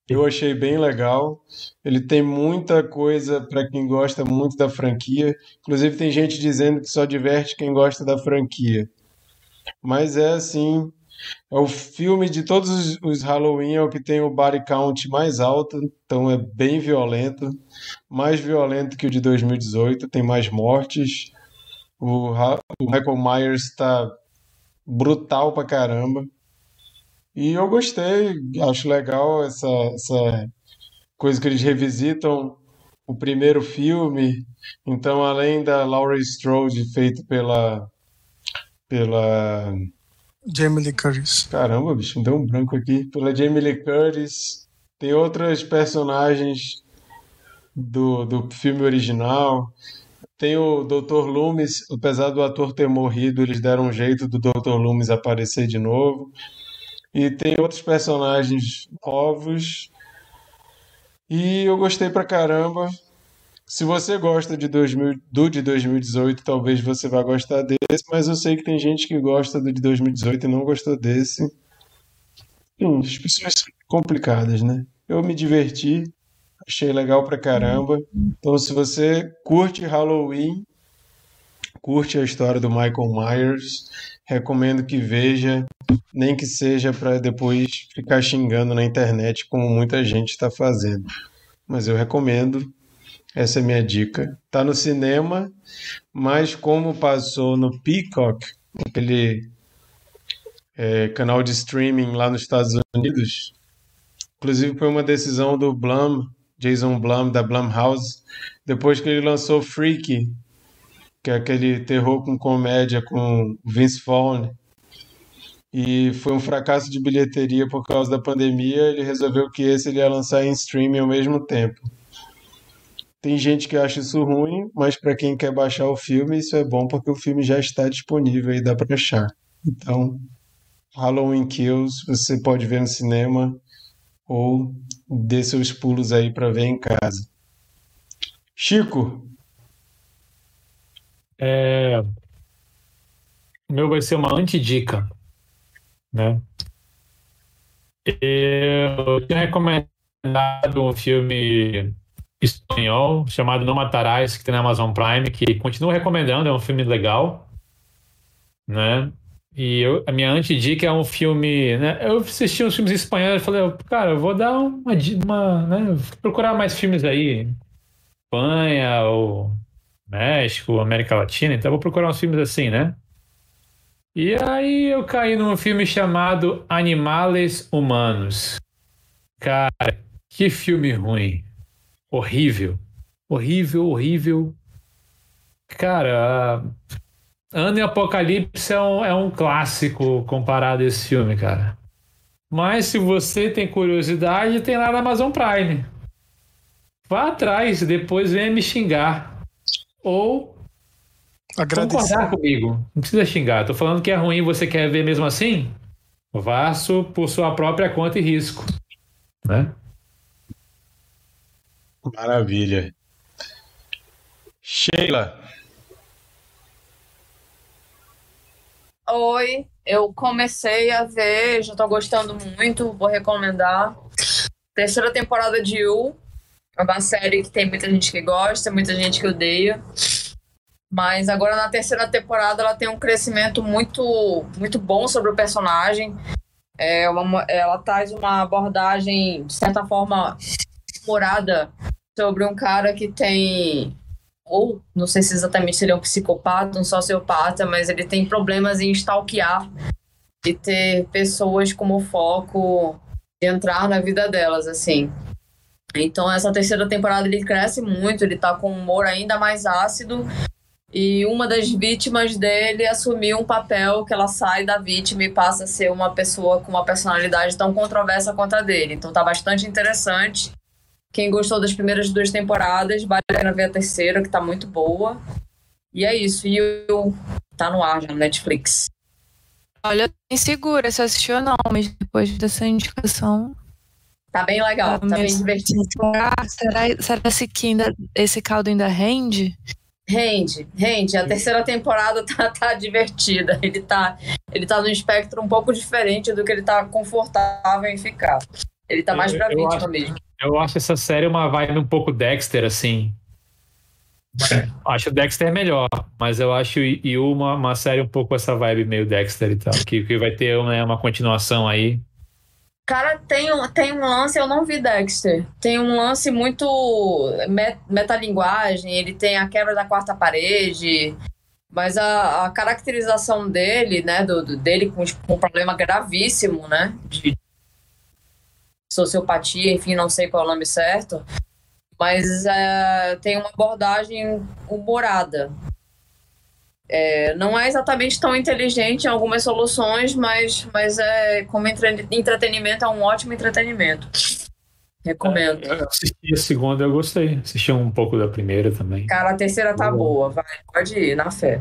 eu achei bem legal. Ele tem muita coisa para quem gosta muito da franquia. Inclusive, tem gente dizendo que só diverte quem gosta da franquia. Mas é assim: é o filme de todos os, Halloween, é o que tem o body count mais alto, então é bem violento. Mais violento que o de 2018, tem mais mortes. O, o Michael Myers está brutal pra caramba. E eu gostei, acho legal essa, essa coisa que eles revisitam o primeiro filme. Então, além da Laurie Strode feito pela pela Jamie Lee Curtis. Caramba, bicho, deu um branco aqui. Pela Jamie Lee Curtis. Tem outras personagens do, do filme original. Tem o Dr. Loomis, apesar do ator ter morrido, eles deram um jeito do Dr. Loomis aparecer de novo. E tem outros personagens novos. E eu gostei pra caramba. Se você gosta de 2000, do de 2018, talvez você vá gostar desse, mas eu sei que tem gente que gosta do de 2018 e não gostou desse. Enfim, as pessoas são complicadas, né? Eu me diverti, achei legal pra caramba. Então, se você curte Halloween, curte a história do Michael Myers, recomendo que veja nem que seja para depois ficar xingando na internet, como muita gente está fazendo. Mas eu recomendo, essa é minha dica. Tá no cinema, mas como passou no Peacock, aquele é, canal de streaming lá nos Estados Unidos, inclusive foi uma decisão do Blum, Jason Blum, da Blumhouse, depois que ele lançou Freaky, que é aquele terror com comédia com Vince Vaughn, e foi um fracasso de bilheteria por causa da pandemia. Ele resolveu que esse ele ia lançar em streaming ao mesmo tempo. Tem gente que acha isso ruim, mas para quem quer baixar o filme, isso é bom porque o filme já está disponível e dá para achar. Então, Halloween Kills você pode ver no cinema ou dê seus pulos aí para ver em casa. Chico. É... O meu vai ser uma antidica né? Eu tinha recomendado um filme espanhol chamado Não Matarás, que tem na Amazon Prime, que continuo recomendando, é um filme legal, né? E eu, a minha antidica é um filme, né? Eu assisti uns filmes espanhóis e falei, cara, eu vou dar uma, uma né? procurar mais filmes aí, Espanha ou México, América Latina, então vou procurar uns filmes assim, né? E aí eu caí num filme chamado Animales Humanos. Cara, que filme ruim. Horrível. Horrível, horrível. Cara, Ano e Apocalipse é um, é um clássico comparado a esse filme, cara. Mas se você tem curiosidade, tem lá na Amazon Prime. vá atrás, depois venha me xingar. Ou Agradecer. concordar comigo. Não precisa xingar. Tô falando que é ruim, você quer ver mesmo assim? Vá por sua própria conta e risco. Né? Maravilha. Sheila. Oi, eu comecei a ver, já tô gostando muito, vou recomendar. Terceira temporada de You. É uma série que tem muita gente que gosta, muita gente que odeia. Mas agora na terceira temporada ela tem um crescimento muito, muito bom sobre o personagem. É uma, ela traz uma abordagem, de certa forma, humorada sobre um cara que tem. Ou, não sei se exatamente se ele é um psicopata, um sociopata, mas ele tem problemas em stalkear e ter pessoas como foco de entrar na vida delas, assim. Então, essa terceira temporada ele cresce muito, ele tá com um humor ainda mais ácido. E uma das vítimas dele assumiu um papel que ela sai da vítima e passa a ser uma pessoa com uma personalidade tão controversa quanto a dele. Então tá bastante interessante. Quem gostou das primeiras duas temporadas, vale a pena ver a terceira, que tá muito boa. E é isso. E o tá no ar já no Netflix. Olha, eu tô insegura se assistiu ou não, mas depois dessa indicação. Tá bem legal, tá, bem divertido. Será, será esse, que ainda, esse caldo ainda rende? Rende, rende. A terceira temporada tá, tá divertida. Ele tá, ele tá num espectro um pouco diferente do que ele tá confortável em ficar. Ele tá mais pra vítima acho, mesmo. Eu acho essa série uma vibe um pouco Dexter, assim. acho Dexter melhor, mas eu acho Yu uma, uma série um pouco essa vibe meio Dexter e tal. Que, que vai ter né, uma continuação aí. Cara, tem um, tem um lance, eu não vi Dexter. Tem um lance muito met, metalinguagem, ele tem a quebra da quarta parede, mas a, a caracterização dele, né, do, do dele com, tipo, um problema gravíssimo, né, de sociopatia, enfim, não sei qual é o nome certo, mas é, tem uma abordagem humorada. É, não é exatamente tão inteligente em algumas soluções, mas, mas é como entre, entretenimento é um ótimo entretenimento. Recomendo. É, eu assisti a segunda, eu gostei. Assisti um pouco da primeira também. Cara, a terceira tá boa, vai, pode ir, na fé.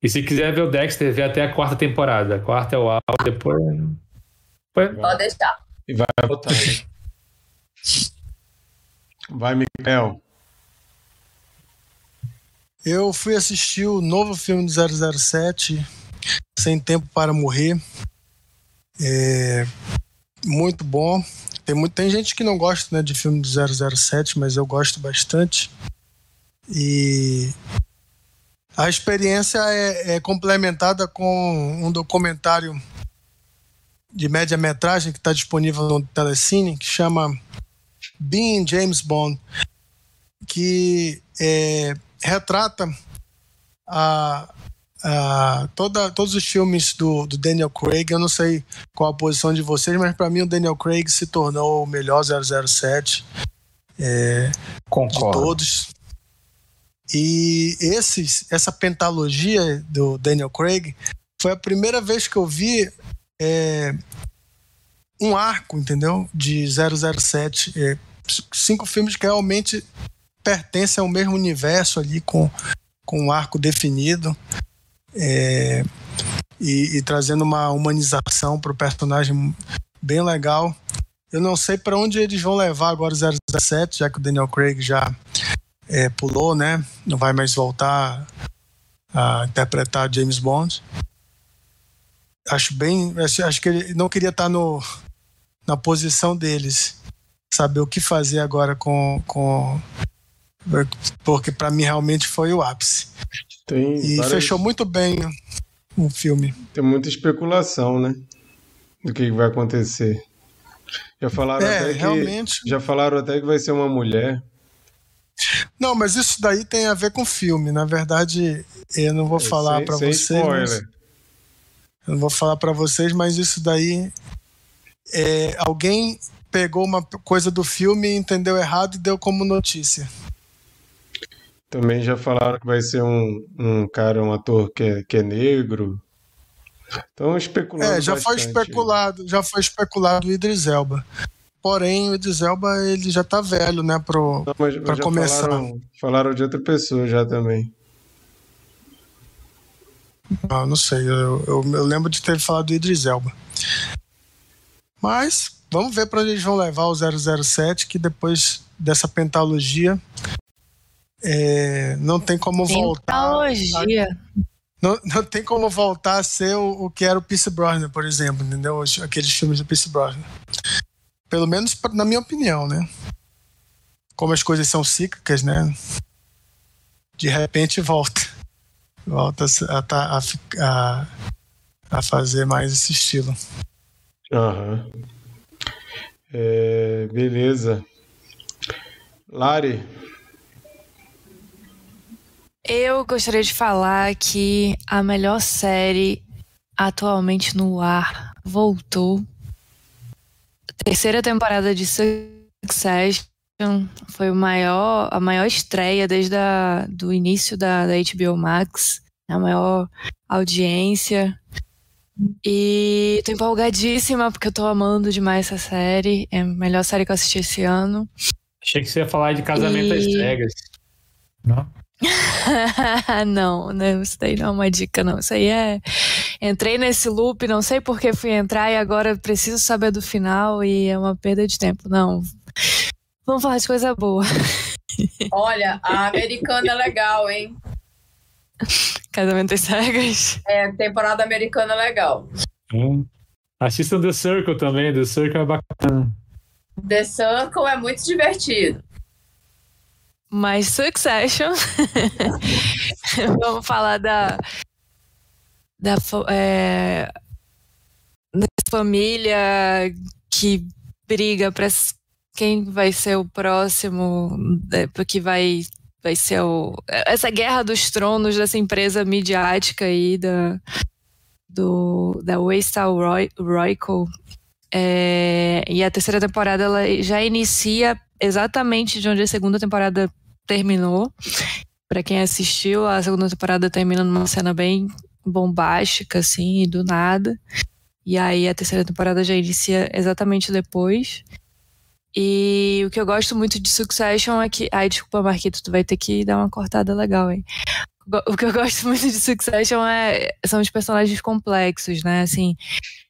E se quiser ver o Dexter, vê até a quarta temporada. A quarta é o áudio, depois. depois... Pode deixar. E vai voltar. vai, Miguel. Eu fui assistir o novo filme do 007, Sem Tempo para Morrer. É muito bom. Tem, muito, tem gente que não gosta né, de filme do 007, mas eu gosto bastante. E a experiência é, é complementada com um documentário de média-metragem que está disponível no Telecine, que chama Being James Bond, que é, retrata a, a, toda, todos os filmes do, do, Daniel Craig. Eu não sei qual a posição de vocês, mas para mim o Daniel Craig se tornou o melhor 007 é, de todos. E esses, essa pentalogia do Daniel Craig foi a primeira vez que eu vi é, um arco, entendeu? De 007. É, cinco filmes que realmente pertencem ao mesmo universo ali, com, com um arco definido. É, e, e, trazendo uma humanização para o personagem bem legal. Eu não sei para onde eles vão levar agora o 017, já que o Daniel Craig já é, pulou, né? Não vai mais voltar a interpretar James Bond. Acho bem. Acho, acho que ele não queria estar no, na posição deles. Saber o que fazer agora com, com porque para mim realmente foi o ápice. Tem e várias... fechou muito bem o filme. Tem muita especulação, né? Do que vai acontecer. Já falaram é, até que realmente... já falaram até que vai ser uma mulher. Não, mas isso daí tem a ver com o filme. Na verdade, eu não vou é, falar para vocês. Mas... Eu não vou falar para vocês, mas isso daí é, alguém pegou uma coisa do filme, entendeu errado e deu como notícia. Também já falaram que vai ser um, um cara, um ator que é, que é negro. Então especulando. É, já foi especulado, já foi especulado o Idris Elba. porém o Idris Elba ele já tá velho, né, pro, Não, mas, pra começar. Falaram, falaram, de outra pessoa já também. Ah, não sei, eu, eu, eu, lembro de ter falado do Idris Elba. Mas vamos ver para onde eles vão levar o 007, que depois dessa pentalogia é, não tem como voltar. Não, não tem como voltar a ser o, o que era o Pierce Brosnan, por exemplo, entendeu? Aqueles filmes do Pierce Brosnan. Pelo menos na minha opinião, né? Como as coisas são cíclicas, né? De repente volta. Volta a, a, a, a fazer mais esse estilo. Aham. É, beleza. Lari, eu gostaria de falar que a melhor série atualmente no ar voltou. Terceira temporada de Succession foi o maior, a maior estreia desde a, do início da, da HBO Max, a maior audiência. E tô empolgadíssima porque eu tô amando demais essa série. É a melhor série que eu assisti esse ano. Achei que você ia falar de Casamento e... às Cegas. Não? não, não, isso daí não é uma dica, não. Isso aí é. Entrei nesse loop, não sei por que fui entrar e agora preciso saber do final e é uma perda de tempo. Não. Vamos falar de coisa boa. Olha, a americana é legal, hein? Casamento cegas. É, temporada americana é legal. Hum. Assistam The Circle também, The Circle é bacana. The Circle é muito divertido. Mas Succession. Vamos falar da. Da, é, da família que briga para quem vai ser o próximo, é, que vai, vai ser o. Essa guerra dos tronos dessa empresa midiática aí da, do, da Waystar Roy, Royco. É, e a terceira temporada ela já inicia exatamente de onde a segunda temporada terminou. Para quem assistiu, a segunda temporada termina numa cena bem bombástica, assim, do nada. E aí a terceira temporada já inicia exatamente depois. E o que eu gosto muito de Succession é que. Ai, desculpa, Marquito, tu vai ter que dar uma cortada legal aí. O que eu gosto muito de Succession é, são os personagens complexos, né? Assim,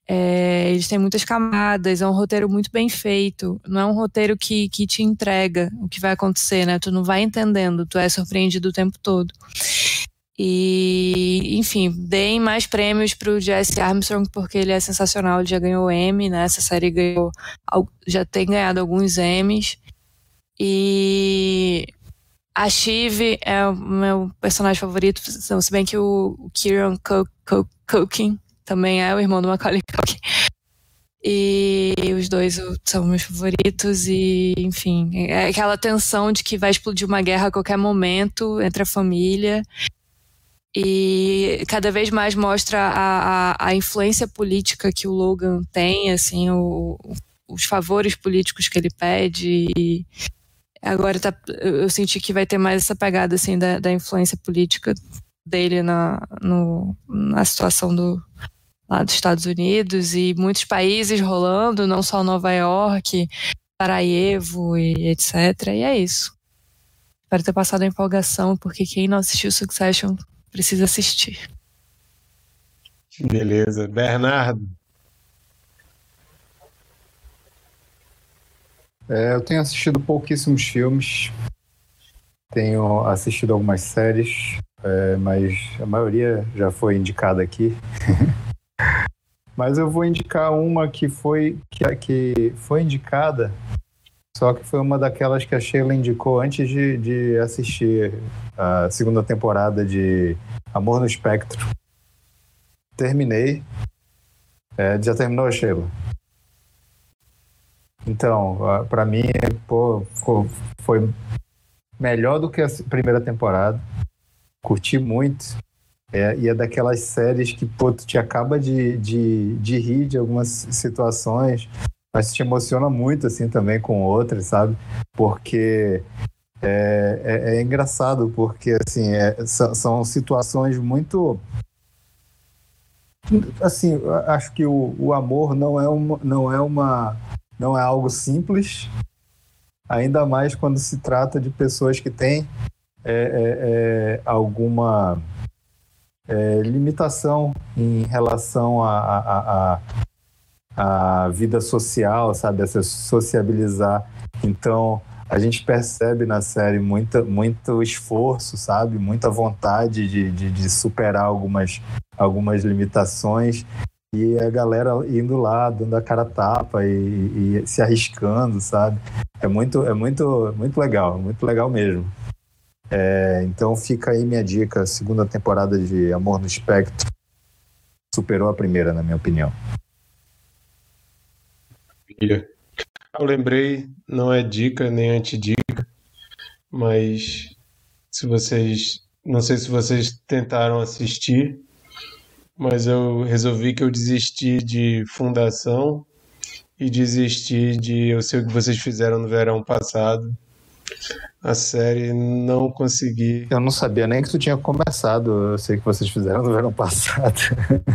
é, eles têm muitas camadas, é um roteiro muito bem feito. Não é um roteiro que, que te entrega o que vai acontecer, né? Tu não vai entendendo, tu é surpreendido o tempo todo. E, enfim, deem mais prêmios para o Jesse Armstrong, porque ele é sensacional, ele já ganhou Emmy, né? Essa série ganhou, já tem ganhado alguns Emmys. E a Shiv é o meu personagem favorito, se bem que o Kieran Culkin também é o irmão do Macaulay Culkin. E os dois são meus favoritos e, enfim, é aquela tensão de que vai explodir uma guerra a qualquer momento entre a família e cada vez mais mostra a, a, a influência política que o Logan tem, assim, o, os favores políticos que ele pede e agora tá, eu senti que vai ter mais essa pegada, assim, da, da influência política dele na, no, na situação do, lá dos Estados Unidos e muitos países rolando, não só Nova York, Sarajevo e etc. E é isso. Espero ter passado a empolgação, porque quem não assistiu Succession precisa assistir. Beleza. Bernardo. É, eu tenho assistido pouquíssimos filmes, tenho assistido algumas séries, é, mas a maioria já foi indicada aqui. Mas eu vou indicar uma que foi, que, que foi indicada, só que foi uma daquelas que a Sheila indicou antes de, de assistir a segunda temporada de Amor no Espectro. Terminei. É, já terminou, Sheila? Então, para mim, pô, foi melhor do que a primeira temporada. Curti muito. É, e é daquelas séries que, pô, tu te acaba de, de, de rir de algumas situações, mas te emociona muito, assim, também com outras, sabe? Porque é, é, é engraçado, porque, assim, é, são, são, situações muito... Assim, acho que o, o amor não é uma... Não é uma não é algo simples, ainda mais quando se trata de pessoas que têm é, é, é, alguma é, limitação em relação à a, a, a, vida social, sabe? A se sociabilizar. Então, a gente percebe na série muita, muito esforço, sabe? Muita vontade de, de, de superar algumas, algumas limitações e a galera indo lá, dando a cara tapa e, e, se arriscando, sabe? É muito, é muito, muito legal, muito legal mesmo. É, então fica aí minha dica, segunda temporada de Amor no Espectro superou a primeira, na minha opinião. Eu lembrei, não é dica nem antidica, mas se vocês, não sei se vocês tentaram assistir, mas eu resolvi que eu desisti de Fundação e desisti de Eu Sei o que vocês fizeram no verão passado. A série não consegui. Eu não sabia nem que tu tinha começado. Eu sei que vocês fizeram no verão passado.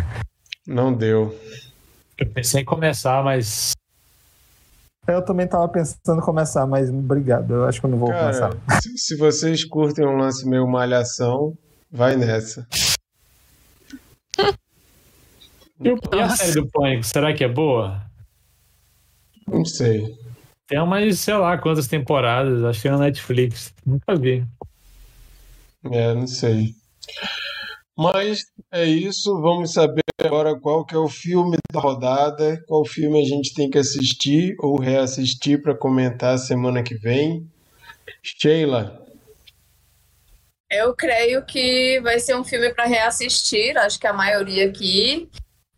Não deu. Eu pensei em começar, mas. Eu também estava pensando em começar, mas obrigado. Eu acho que eu não vou Cara, começar. Se, se vocês curtem um lance meio malhação, vai nessa. E, o, e a série do Pânico, será que é boa? Não sei. Tem umas, sei lá, quantas temporadas, acho que é na Netflix. Nunca vi. É, não sei. Mas é isso, vamos saber agora qual que é o filme da rodada, qual filme a gente tem que assistir ou reassistir para comentar semana que vem. Sheila. Eu creio que vai ser um filme para reassistir, acho que a maioria aqui.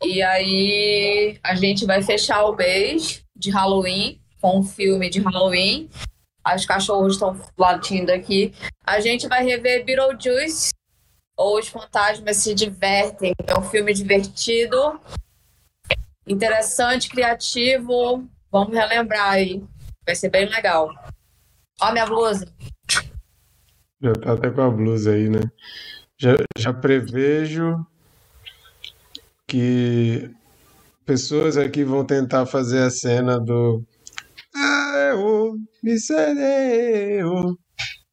E aí a gente vai fechar o mês de Halloween com um filme de Halloween. Os cachorros estão latindo aqui. A gente vai rever Beetlejuice, ou Os Fantasmas se Divertem. É um filme divertido, interessante, criativo. Vamos relembrar aí. Vai ser bem legal. Ó, minha blusa. Já tá até com a blusa aí, né? Já, já prevejo que pessoas aqui vão tentar fazer a cena do eu me.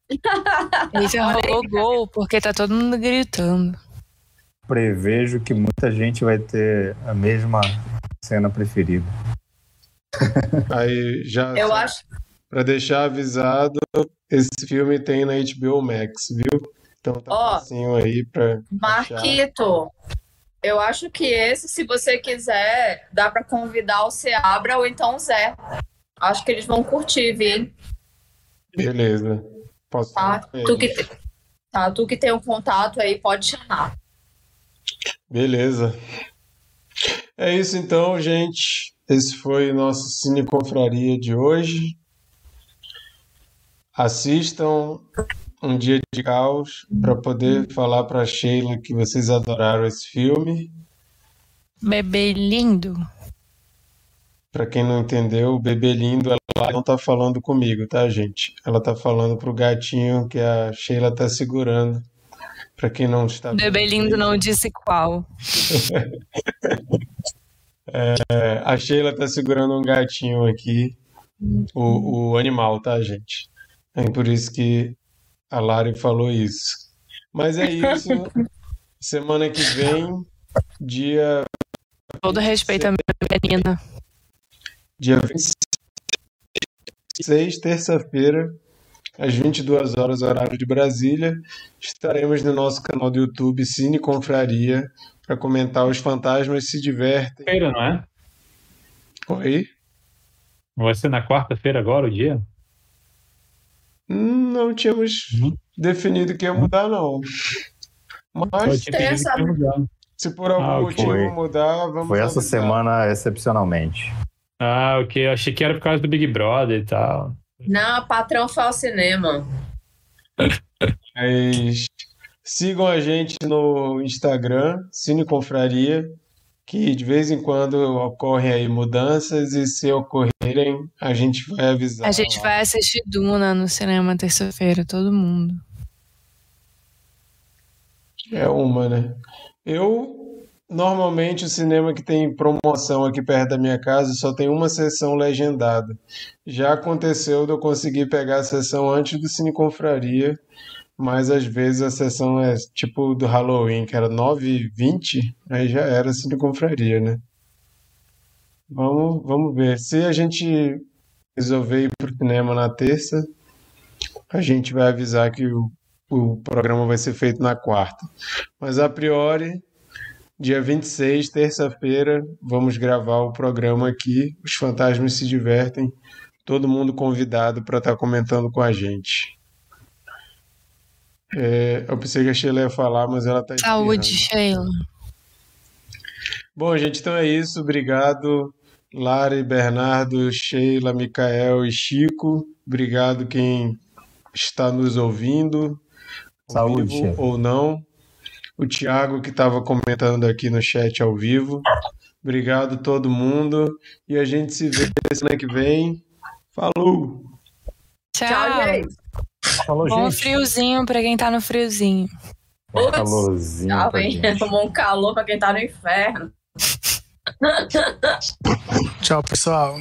E já rolou gol, porque tá todo mundo gritando. Prevejo que muita gente vai ter a mesma cena preferida. Aí já Eu acho. para deixar avisado, esse filme tem na HBO Max, viu? Então tá Ó, facinho aí pra achar. Marquito, eu acho que esse, se você quiser, dá para convidar o Seabra ou então o Zé. Acho que eles vão curtir, viu? Beleza. Posso Tá? Tu que, tá? tu que tem um contato aí, pode chamar. Beleza. É isso então, gente. Esse foi o nosso Cine Confraria de hoje. Assistam Um Dia de Caos para poder falar para Sheila que vocês adoraram esse filme. Bebê lindo. Para quem não entendeu, o bebê lindo, ela não tá falando comigo, tá, gente? Ela tá falando pro gatinho que a Sheila tá segurando. Para quem não está Bebê lindo não disse qual. É, a Sheila tá segurando um gatinho aqui, o, o animal, tá, gente? É por isso que a Lari falou isso. Mas é isso. Semana que vem, dia, Todo respeito à minha menina. Dia 26, terça-feira, às 22 horas, horário de Brasília, estaremos no nosso canal do YouTube Cine Confraria para comentar Os Fantasmas Se Divertem. Feira, não é? Oi? Vai ser na quarta-feira agora o dia? Não tínhamos Uhum. definido que ia mudar, não. Mas Terça- se por algum Ah, motivo Foi. mudar, vamos Foi essa avisar. semana excepcionalmente. Ah, ok. Eu achei que era por causa do Big Brother e tal. Não, patrão foi ao cinema. Mas sigam a gente no Instagram, Cine Confraria, que de vez em quando ocorrem aí mudanças e se ocorrerem, a gente vai avisar. A gente lá. vai assistir Duna no cinema terça-feira, todo mundo. É uma, né? Eu Normalmente o cinema que tem promoção aqui perto da minha casa só tem uma sessão legendada. Já aconteceu de eu conseguir pegar a sessão antes do Cine Confraria, mas às vezes a sessão é tipo do Halloween, que era 9h20, aí já era Cine Confraria, né? Vamos, vamos ver. Se a gente resolver ir pro cinema na terça, a gente vai avisar que o, o programa vai ser feito na quarta. Mas a priori, dia 26, terça-feira, vamos gravar o programa aqui. Os fantasmas se divertem. Todo mundo convidado para estar tá comentando com a gente. É, eu pensei que a Sheila ia falar, mas ela está Saúde, Sheila. Bom, gente, então é isso. Obrigado, Lari, Bernardo, Sheila, Micael e Chico. Obrigado quem está nos ouvindo, Saúde. vivo ou não. O Tiago que estava comentando aqui no chat ao vivo. Obrigado todo mundo e a gente se vê semana que vem. Falou. Tchau, Tchau gente. Falou, Bom gente. friozinho para quem tá no friozinho. Um calorzinho. Tchau, Tomou um calor para quem tá no inferno. Tchau, pessoal.